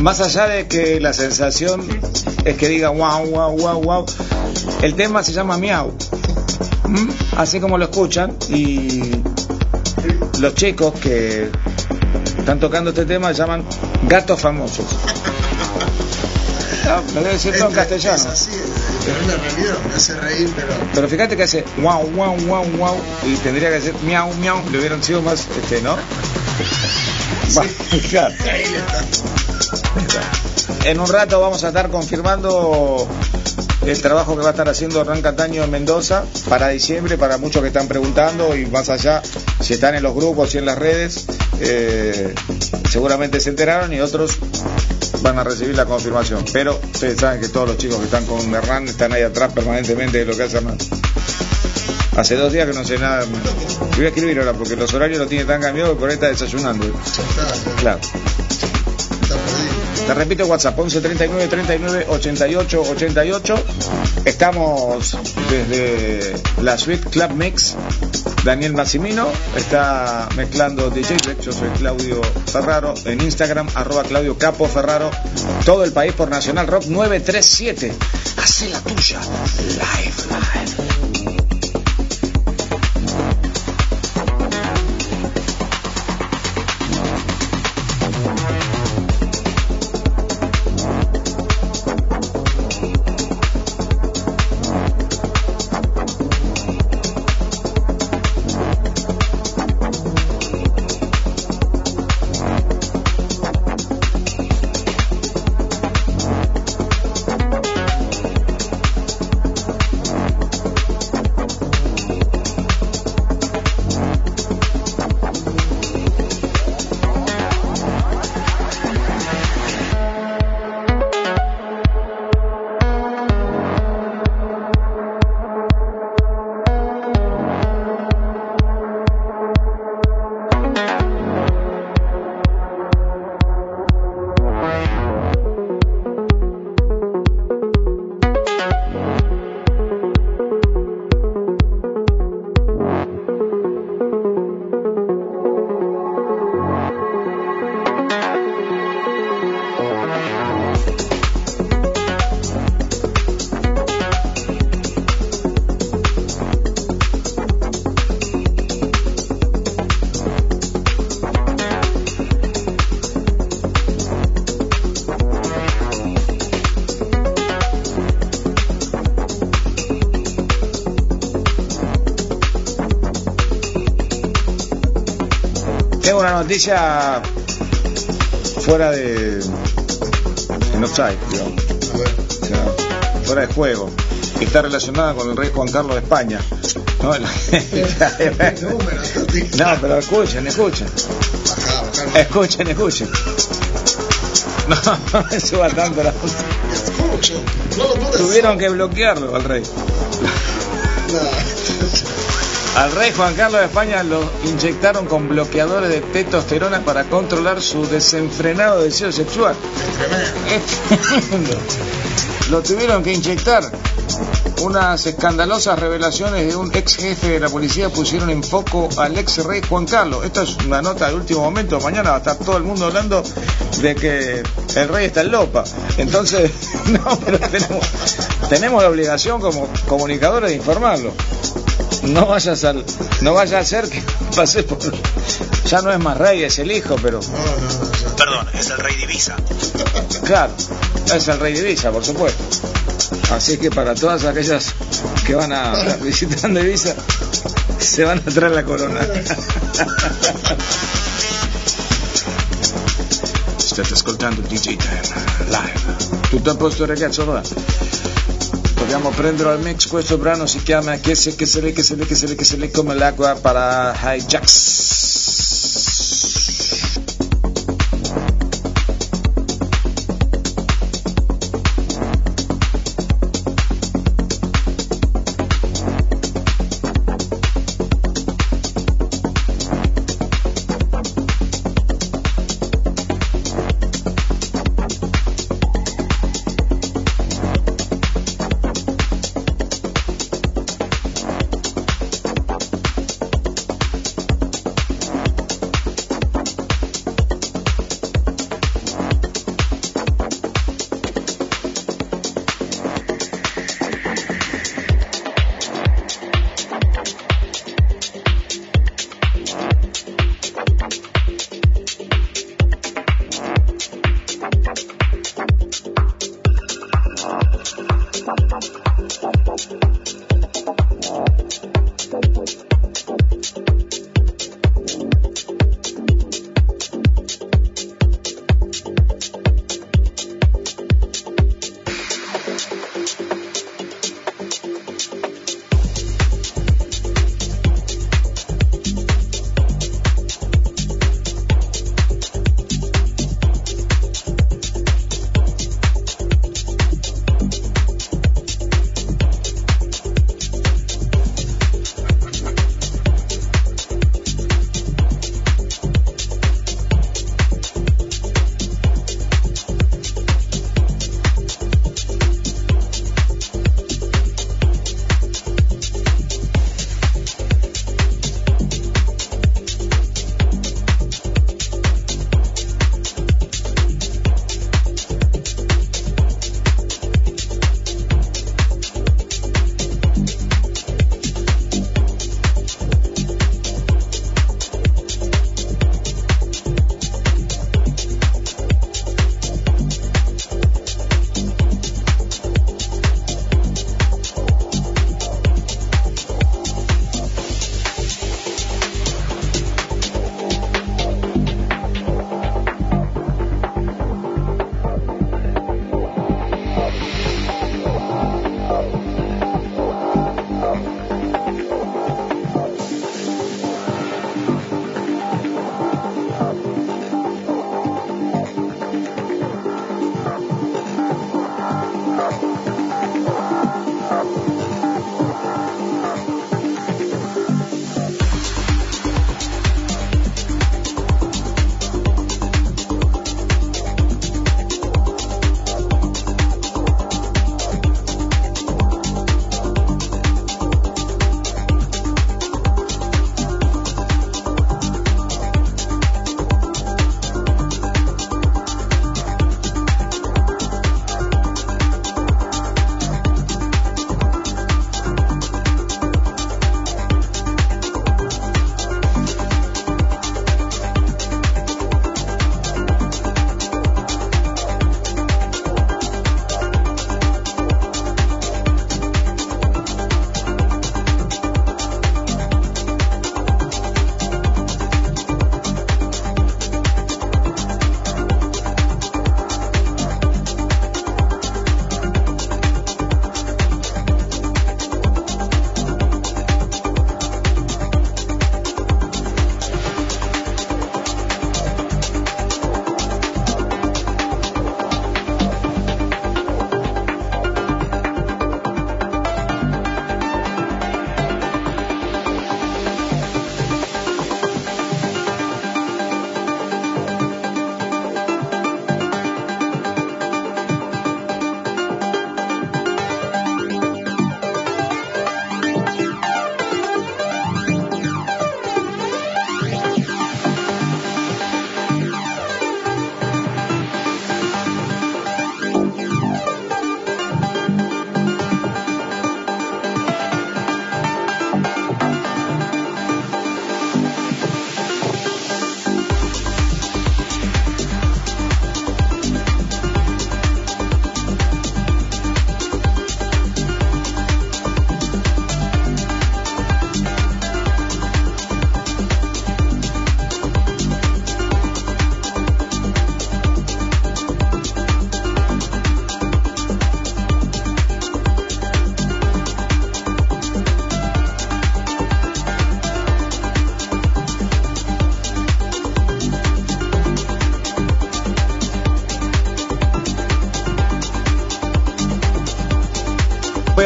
Más allá de que la sensación es que diga wow, wow, wow, wow, el tema se llama miau. ¿Mm? Así como lo escuchan y los chicos que están tocando este tema llaman gatos famosos. No, me debe decir todo en Es- castellano. Es así, pero en la realidad me hace reír, pero. Pero fíjate que hace wow, wow, wow, wow y tendría que decir miau, miau, le hubieran sido más, este, ¿no? Claro. Ahí está. En un rato vamos a estar confirmando el trabajo que va a estar haciendo Hernán Cataño en Mendoza para diciembre, para muchos que están preguntando y más allá, si están en los grupos y en las redes, eh, seguramente se enteraron y otros van a recibir la confirmación. Pero ustedes saben que todos los chicos que están con Hernán están ahí atrás permanentemente de lo que hace Hernán. Hace dos días que no sé nada. Te voy a escribir ahora porque los horarios lo tiene tan cambiado que por ahí está desayunando. Claro. Te repito WhatsApp 11 39 39 88 88. Estamos desde la suite Club Mix. Daniel Massimino está mezclando DJ Break. Yo soy Claudio Ferraro. En Instagram, arroba Claudio Capo Ferraro. Todo el país por Nacional Rock 937. Hace la tuya. Live, live. Noticia fuera de. en offside, digamos. O sea, fuera de juego. Está relacionada con el rey Juan Carlos de España. No, no pero escuchen, escuchen. Escuchen, escuchen. No, suba tanto la Tuvieron que bloquearlo al rey. Al rey Juan Carlos de España lo inyectaron con bloqueadores de testosterona para controlar su desenfrenado deseo sexual. Lo tuvieron que inyectar. Unas escandalosas revelaciones de un ex jefe de la policía pusieron en foco al ex rey Juan Carlos. Esto es una nota de último momento. Mañana va a estar todo el mundo hablando de que el rey está en Lopa. Entonces, no, pero tenemos la obligación como comunicadores de informarlo. No vayas al, no vaya a ser que pase por. Ya no es más rey, es el hijo, pero No, no, no. ya. Perdón, es el rey divisa. Claro, es el rey de Villa, por supuesto. Así que para todas aquellas que van a visitar de Villa, se van a traer la corona. State ascoltando DJ Ten live. Tutto a posto ragazzi, allora. Dobbiamo prendere al mix questo brano si chiama Che se che se le che se le che se le che se le come l'acqua para Hijacks.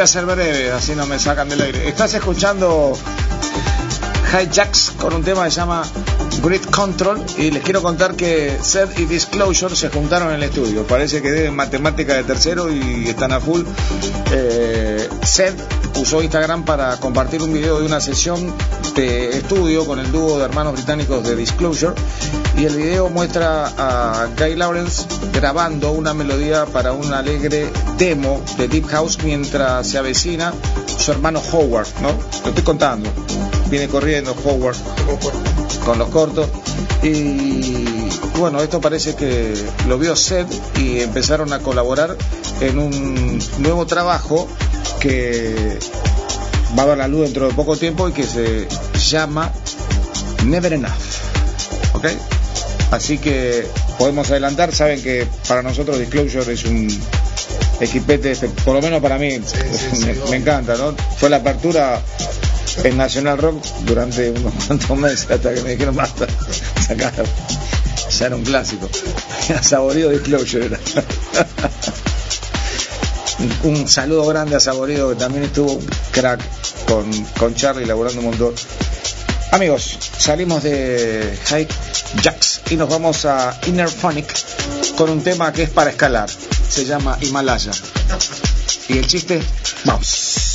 A ser breve, así no me sacan del aire. Estás escuchando Hijacks con un tema que se llama Grid Control y les quiero contar que Seth y Disclosure se juntaron en el estudio. Parece que deben matemática de tercero y están a full. Eh, Seth usó Instagram para compartir un video de una sesión de estudio con el dúo de hermanos británicos de Disclosure y el video muestra a Guy Lawrence grabando una melodía para un alegre demo de Deep House mientras se avecina su hermano Howard, ¿no? Lo estoy contando. Viene corriendo Howard con los cortos y bueno, esto parece que lo vio Seth y empezaron a colaborar en un nuevo trabajo que va a ver la luz dentro de poco tiempo y que se llama Never Enough. ¿Ok? Así que podemos adelantar, saben que para nosotros Disclosure es un equipete, este, por lo menos para mí, sí, sí, me, encanta, ¿no? Fue la apertura en National Rock durante unos cuantos meses hasta que me dijeron basta, sacalo. Ya era un clásico. Saborido Disclosure. era. un, saludo grande a Saborido que también estuvo un crack con, con Charlie laburando un montón. Amigos, salimos de High Jacks y nos vamos a Inner Phonic con un tema que es para escalar. Se llama Himalaya. Y el chiste, vamos.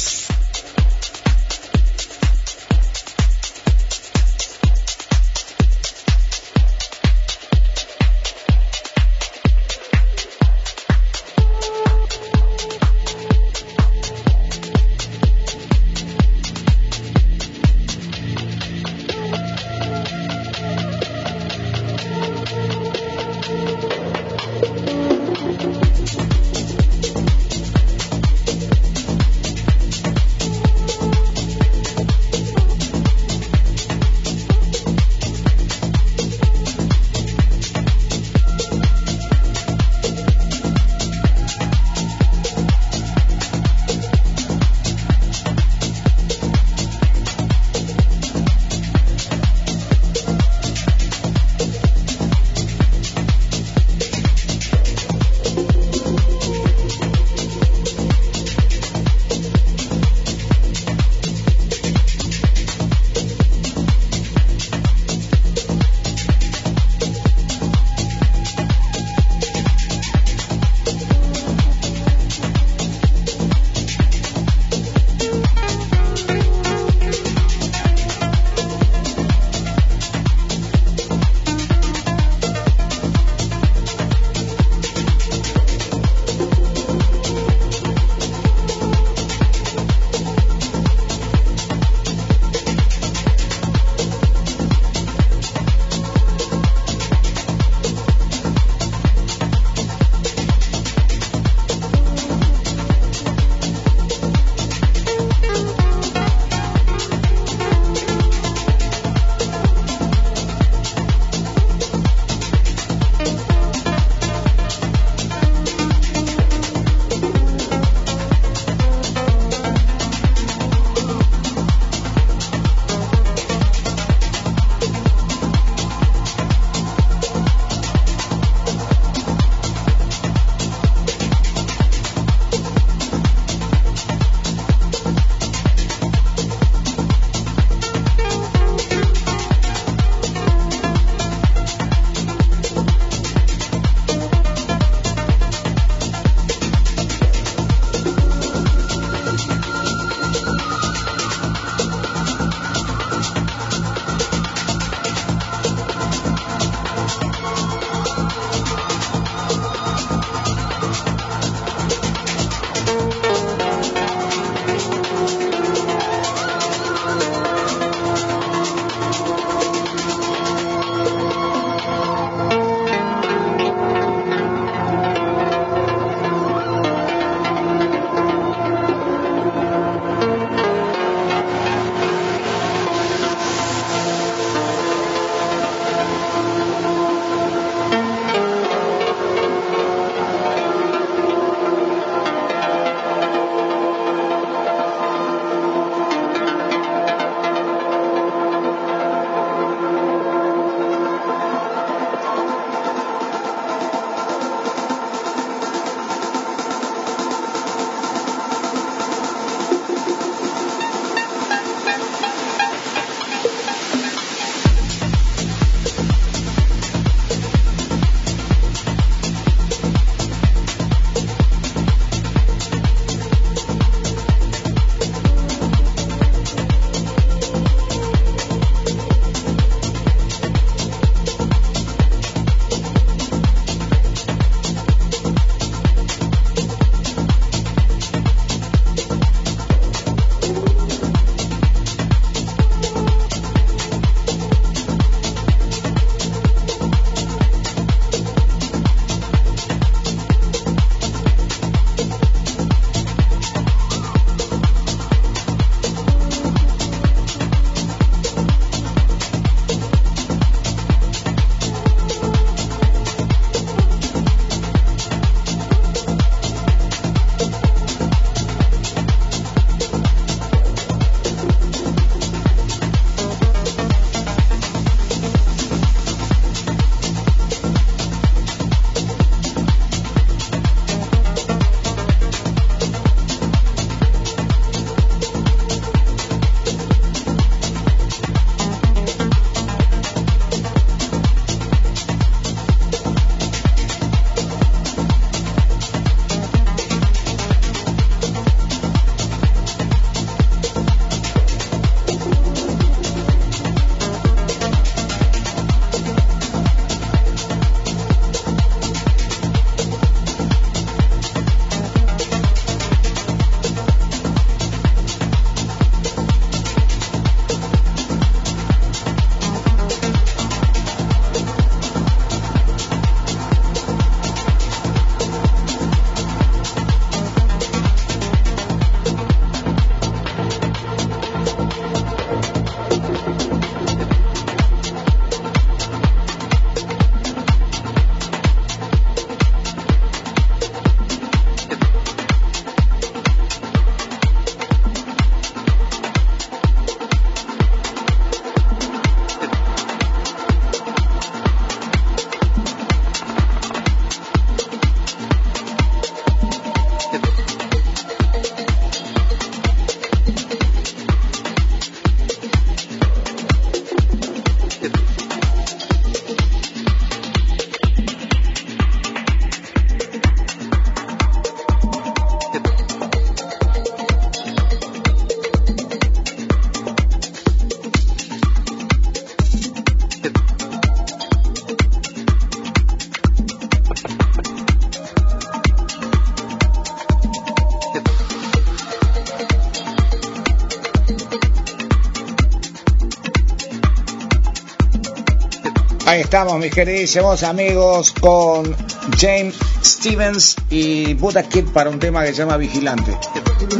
Estamos, mis queridísimos amigos, con James Stevens y Buddha Kid para un tema que se llama Vigilante.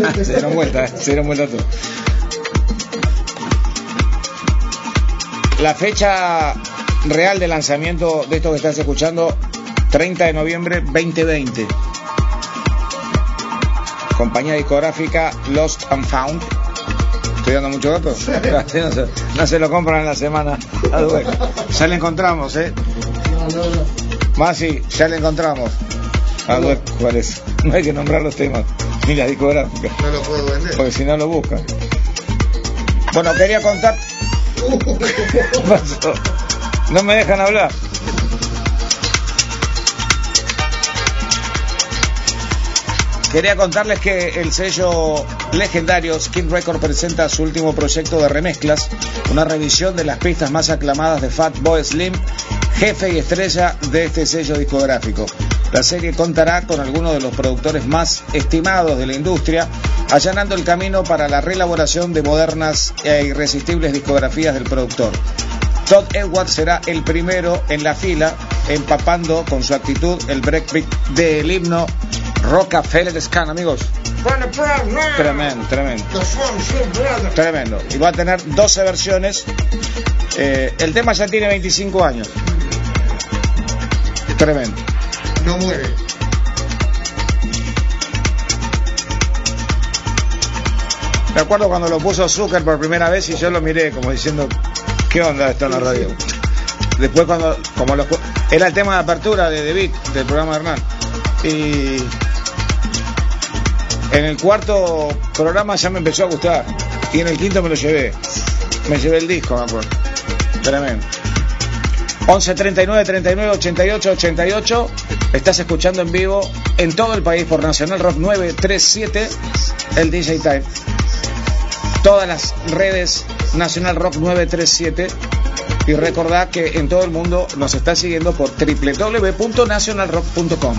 Ah, se dieron vuelta, eh, se dieron vuelta todo. La fecha real de lanzamiento de esto que estás escuchando, 30 de noviembre 2020. Compañía discográfica Lost and Found. ¿Estoy dando mucho dato? No, se, no se lo compran en la semana. Ah, bueno. Ya le encontramos, ¿eh? Más sí, ya le encontramos. Ah, bueno, ¿cuál es? No hay que nombrar los temas, ni las discográficas, No lo puedo vender. porque si no lo buscan. Bueno, quería contar. ¿Qué pasó? No me dejan hablar. Quería contarles que el sello legendario Skin Record presenta su último proyecto de remezclas, una revisión de las pistas más aclamadas de Fatboy Slim, jefe y estrella de este sello discográfico. La serie contará con algunos de los productores más estimados de la industria, allanando el camino para la reelaboración de modernas e irresistibles discografías del productor. Todd Edwards será el primero en la fila, empapando con su actitud el breakbeat del himno Rockefeller Scan, amigos. Tremendo, tremendo. Tremendo. Y va a tener 12 versiones. Eh, el tema ya tiene 25 años. Tremendo. No muere. Me acuerdo cuando lo puso Zucker por primera vez y yo lo miré como diciendo, ¿qué onda esto en la radio? Después cuando, como era el tema de apertura de David, del programa de Hernán. Y en el cuarto programa ya me empezó a gustar. Y en el quinto me lo llevé. Me llevé el disco, me acuerdo. Tremendo. 11 39 39 88 88. Estás escuchando en vivo en todo el país por Nacional Rock 937, el DJ Time. Todas las redes Nacional Rock 937. Y recordad que en todo el mundo nos está siguiendo por www.nationalrock.com.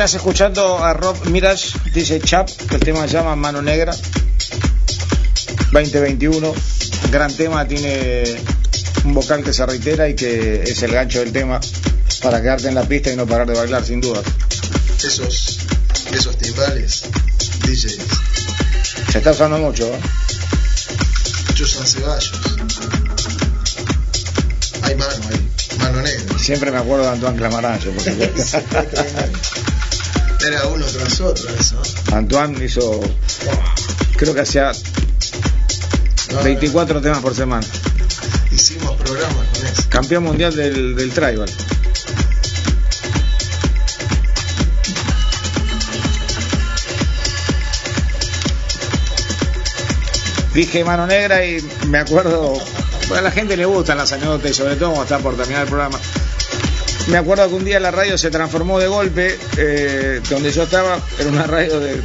Estás escuchando a Rob Mirage, dice Chap, que el tema se llama Mano Negra 2021. Gran tema, tiene un vocal que se reitera y que es el gancho del tema para quedarte en la pista y no parar de bailar, sin duda. Esos, esos timbales, DJs, Se está usando mucho, ¿eh? Chusan Ceballos. Hay mano ahí, mano negra. Siempre me acuerdo de Antoine Clamarancho, porque Era uno tras otro eso. Antoine hizo, creo que hacía No, 24 temas por semana. Hicimos programas con eso. Campeón mundial del, del tribal. Dije mano negra y me acuerdo, bueno, a la gente le gustan las anécdotas y sobre todo cuando está por terminar el programa. Me acuerdo que un día la radio se transformó de golpe, eh, donde yo estaba, era una radio de,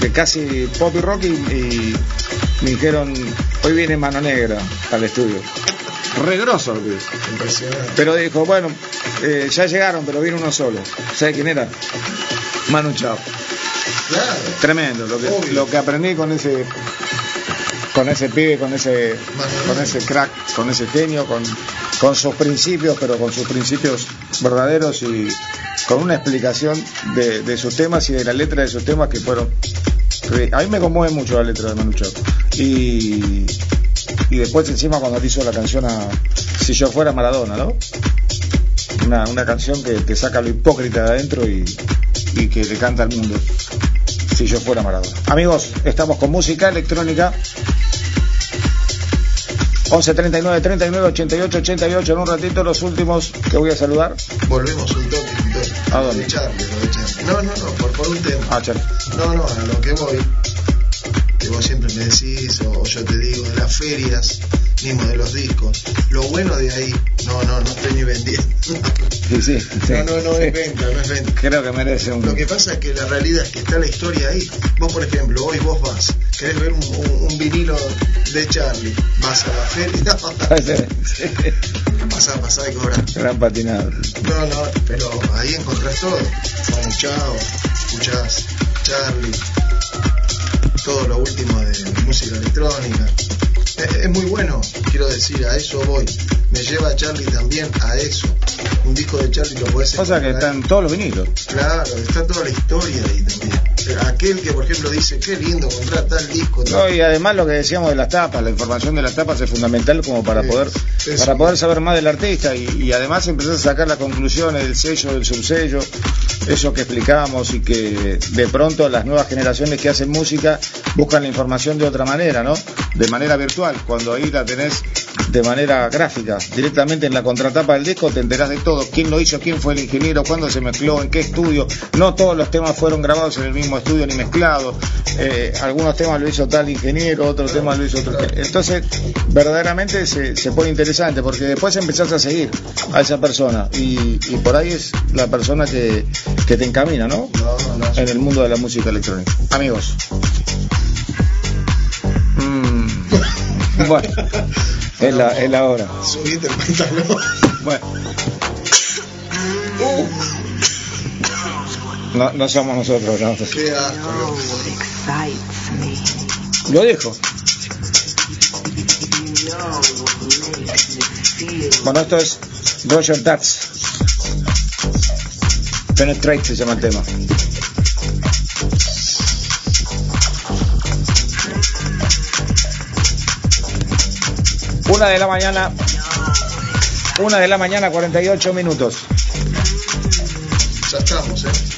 de casi pop y rock y, y me dijeron, hoy viene mano negra al estudio. Regroso el pibe. Impresionante. Pero dijo, bueno, eh, ya llegaron, pero vino uno solo. ¿Sabe quién era? Manu Chao. Claro. Tremendo, lo que, lo que aprendí con ese con ese pibe, con ese Manu. con ese crack, con ese genio, con, con sus principios, pero con sus principios verdaderos y con una explicación de, sus temas y de la letra de sus temas que fueron a mí me conmueve mucho la letra de Manu Chao. Y, y después encima cuando hizo la canción a Si yo fuera Maradona, ¿no? Una, una canción que te saca lo hipócrita de adentro y, y que le canta al mundo. Si yo fuera Maradona. Amigos, estamos con música electrónica. 11 39 39 88 88 en un ratito los últimos que voy a saludar. Volvemos un toque, un toque. ¿A dónde? de Charlie, Charlie. No, no, no, por, por un tema. Ah, chale. No, no, a lo que voy, que vos siempre me decís, o, o yo te digo, de las ferias, mismo de los discos. Lo bueno de ahí, no, no, no estoy ni vendiendo. Sí, sí, sí. No, no, no es venta, no es venta. Creo que merece un. Lo que pasa es que la realidad es que está la historia ahí. Vos, por ejemplo, hoy vos vas, querés ver un, un- un vinilo de Charlie, vas a la feria, vas a pasar y cobrar. Gran patinado. No, no, pero ahí encontrás todo. Como Chao, escuchás Charlie, todo lo último de música electrónica. Es, es muy bueno, quiero decir, a eso voy. Me lleva Charlie también a eso. Un disco de Charlie lo podés Pasa que están todos los vinilos. Claro, está toda la historia ahí también. Aquel que, por ejemplo, dice, qué lindo comprar tal disco. tal- No, y además lo que decíamos de las tapas, la información de las tapas es fundamental como para poder para poder saber más del artista y, y además empezar a sacar las conclusiones del sello, del subsello, eso que explicábamos y que de pronto las nuevas generaciones que hacen música buscan la información de otra manera, ¿no? De manera virtual, cuando ahí la tenés de manera gráfica, directamente en la contratapa del disco te enterás de todo, quién lo hizo, quién fue el ingeniero, cuándo se mezcló, en qué estudio, no todos los temas fueron grabados en el mismo estudio ni mezclados, Eh, algunos temas lo hizo tal ingeniero, otros temas lo hizo otro. Entonces, verdaderamente se, se pone interesante porque después empezás a seguir a esa persona. Y, y por ahí es la persona que, que te encamina, no, En el mundo de la música electrónica. Amigos. Bueno, es la, es la hora. subite el pantalón. Bueno. No, no somos nosotros, no. Qué asco. Lo feel Bueno, esto es Roger Dutz. Penetrate se llama el tema. Una de la mañana. Una de la mañana, 48 minutos. Ya estamos, ¿eh?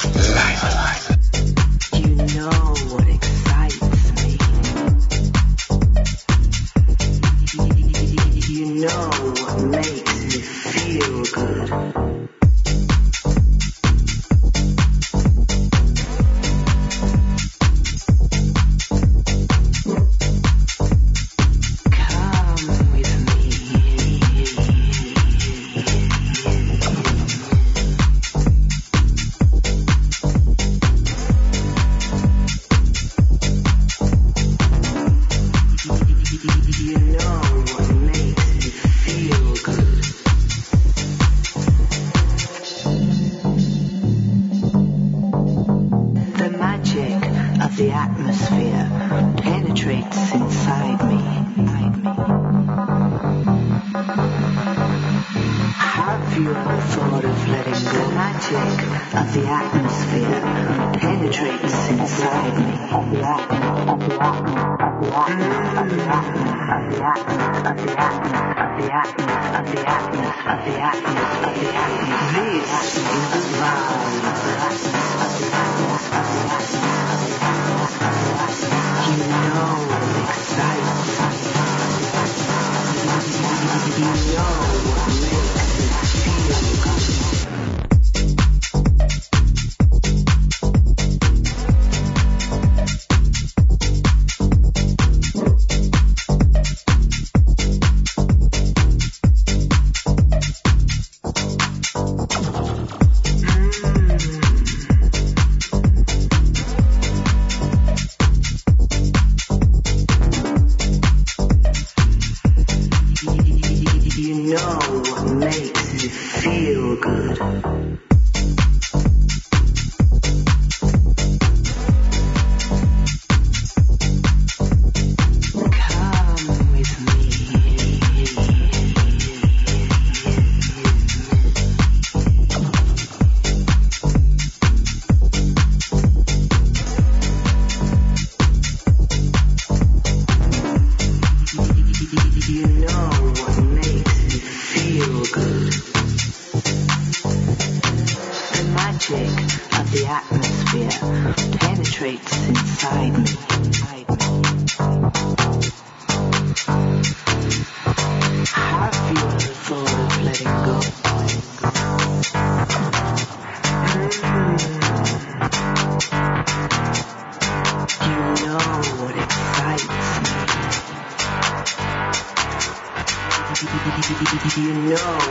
No.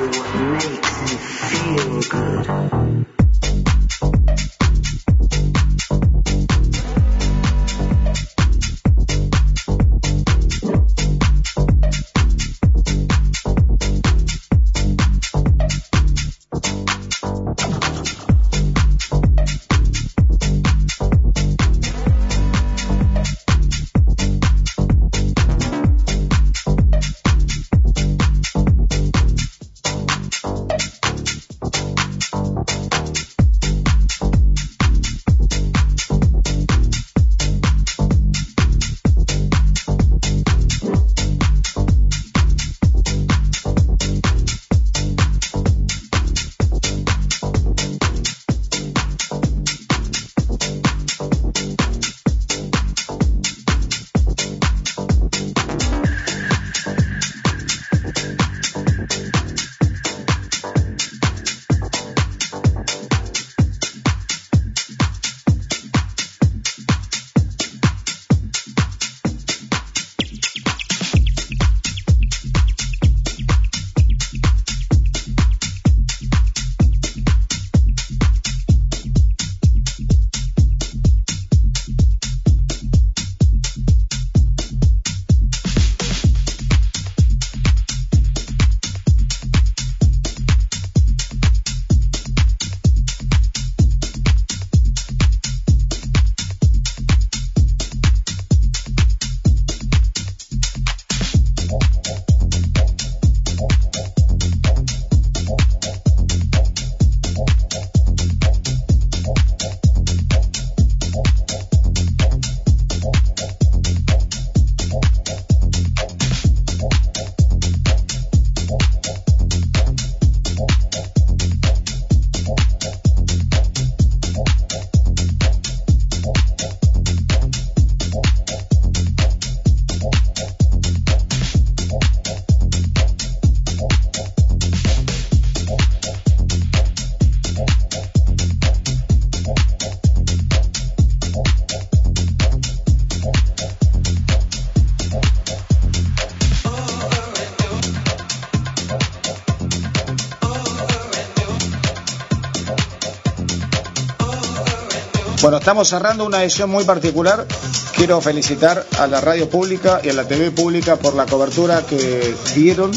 Estamos cerrando una edición muy particular. Quiero felicitar a la radio pública y a la TV pública por la cobertura que dieron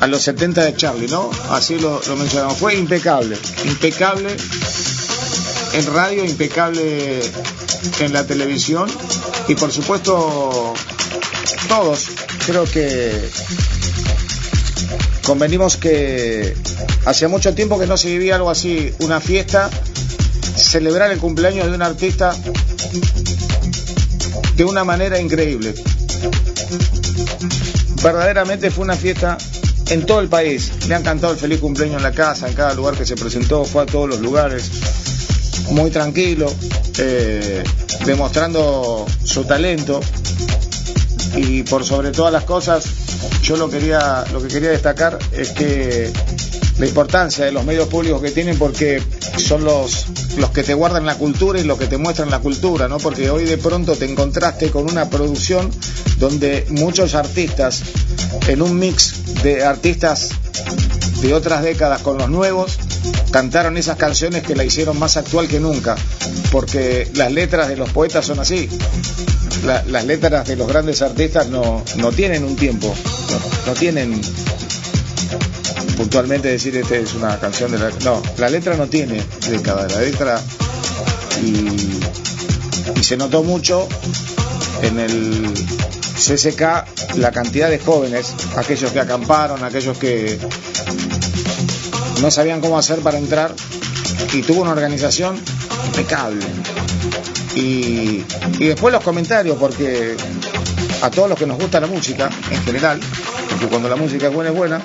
a los 70 de Charlie, ¿no? Así lo, mencionamos. Fue impecable, impecable en radio, impecable en la televisión y por supuesto todos creo que convenimos que hacía mucho tiempo que no se vivía algo así, una fiesta, celebrar el cumpleaños de un artista de una manera increíble. Verdaderamente fue una fiesta en todo el país. Le han cantado el feliz cumpleaños en la casa, en cada lugar que se presentó, fue a todos los lugares, muy tranquilo, eh, demostrando su talento y por sobre todas las cosas, yo lo quería, lo que quería destacar es que la importancia de los medios públicos que tienen porque son los, los que te guardan la cultura y los que te muestran la cultura, ¿no? Porque hoy de pronto te encontraste con una producción donde muchos artistas, en un mix de artistas de otras décadas con los nuevos, cantaron esas canciones que la hicieron más actual que nunca, porque las letras de los poetas son así. las letras de los grandes artistas no, no tienen un tiempo, no, no tienen puntualmente decir este es una canción de la... No, la letra no tiene década, la letra y, y se notó mucho en el CSK la cantidad de jóvenes, aquellos que acamparon, aquellos que no sabían cómo hacer para entrar y tuvo una organización impecable. Y, y después los comentarios, porque a todos los que nos gusta la música en general, porque cuando la música es buena es buena,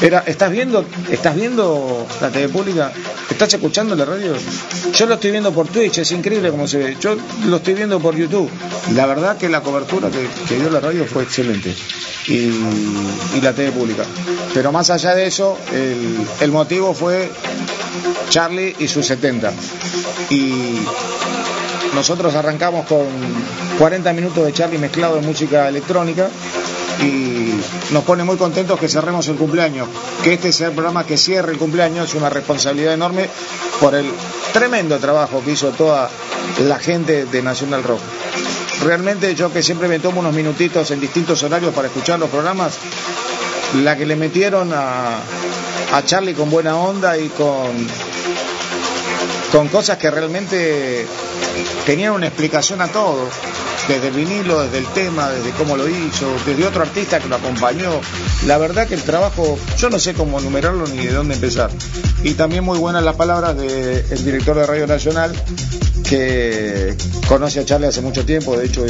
era, ¿estás viendo, estás viendo la TV pública? ¿Estás escuchando la radio? Yo lo estoy viendo por Twitch, es increíble cómo se ve. Yo lo estoy viendo por YouTube. La verdad que la cobertura que, dio la radio fue excelente. Y, la TV pública. Pero más allá de eso, el, el motivo fue Charlie y sus 70. Y nosotros arrancamos con 40 minutos de Charlie mezclado de música electrónica y nos pone muy contentos que cerremos el cumpleaños. Que este sea el programa que cierre el cumpleaños es una responsabilidad enorme por el tremendo trabajo que hizo toda la gente de National Rock. Realmente yo que siempre me tomo unos minutitos en distintos horarios para escuchar los programas, la que le metieron a, a Charlie con buena onda y con, con cosas que realmente tenían una explicación a todo desde el vinilo, desde el tema, desde cómo lo hizo, desde otro artista que lo acompañó. La verdad que el trabajo, yo no sé cómo numerarlo ni de dónde empezar. Y también muy buenas las palabras del director de Radio Nacional, que conoce a Charlie hace mucho tiempo, de hecho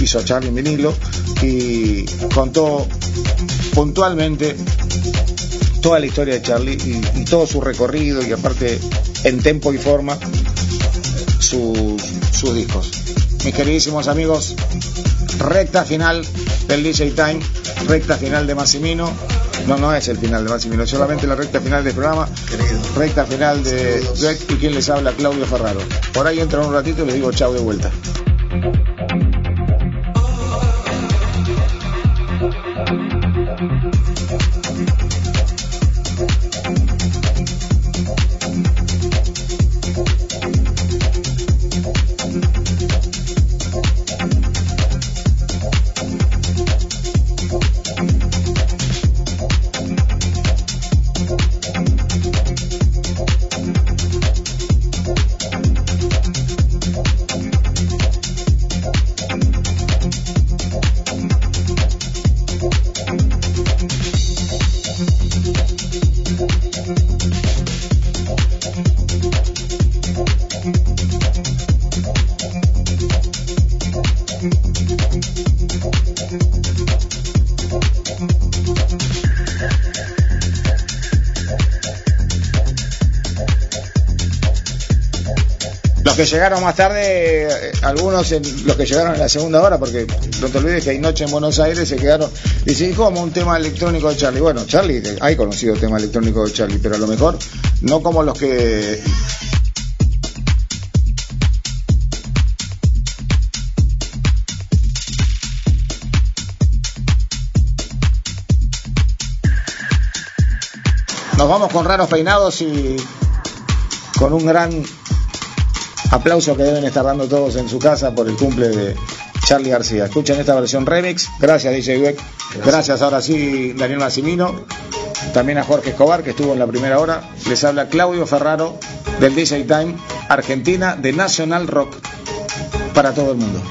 hizo a Charlie en vinilo, y contó puntualmente toda la historia de Charlie y, todo su recorrido y aparte en tempo y forma sus discos mis queridísimos amigos, recta final del DJ Time, recta final de Massimino. No, no es el final de Massimino, solamente la recta final del programa, recta final de y quien les habla, Claudio Ferraro. Por ahí entro un ratito y les digo chao de vuelta. Llegaron más tarde, eh, algunos los que llegaron en la segunda hora, porque no te olvides que hay noche en Buenos Aires, se quedaron. Dicen, ¿cómo un tema electrónico de Charlie? Bueno, Charlie, hay conocido tema electrónico de Charlie, pero a lo mejor no como los que Nos vamos con raros peinados y con un gran Aplausos que deben estar dando todos en su casa por el cumple de Charlie García. Escuchen esta versión remix. Gracias, DJ Beck. Gracias. ahora sí, Daniel Massimino. También a Jorge Escobar, que estuvo en la primera hora. Les habla Claudio Ferraro del DJ Time Argentina de National Rock para todo el mundo.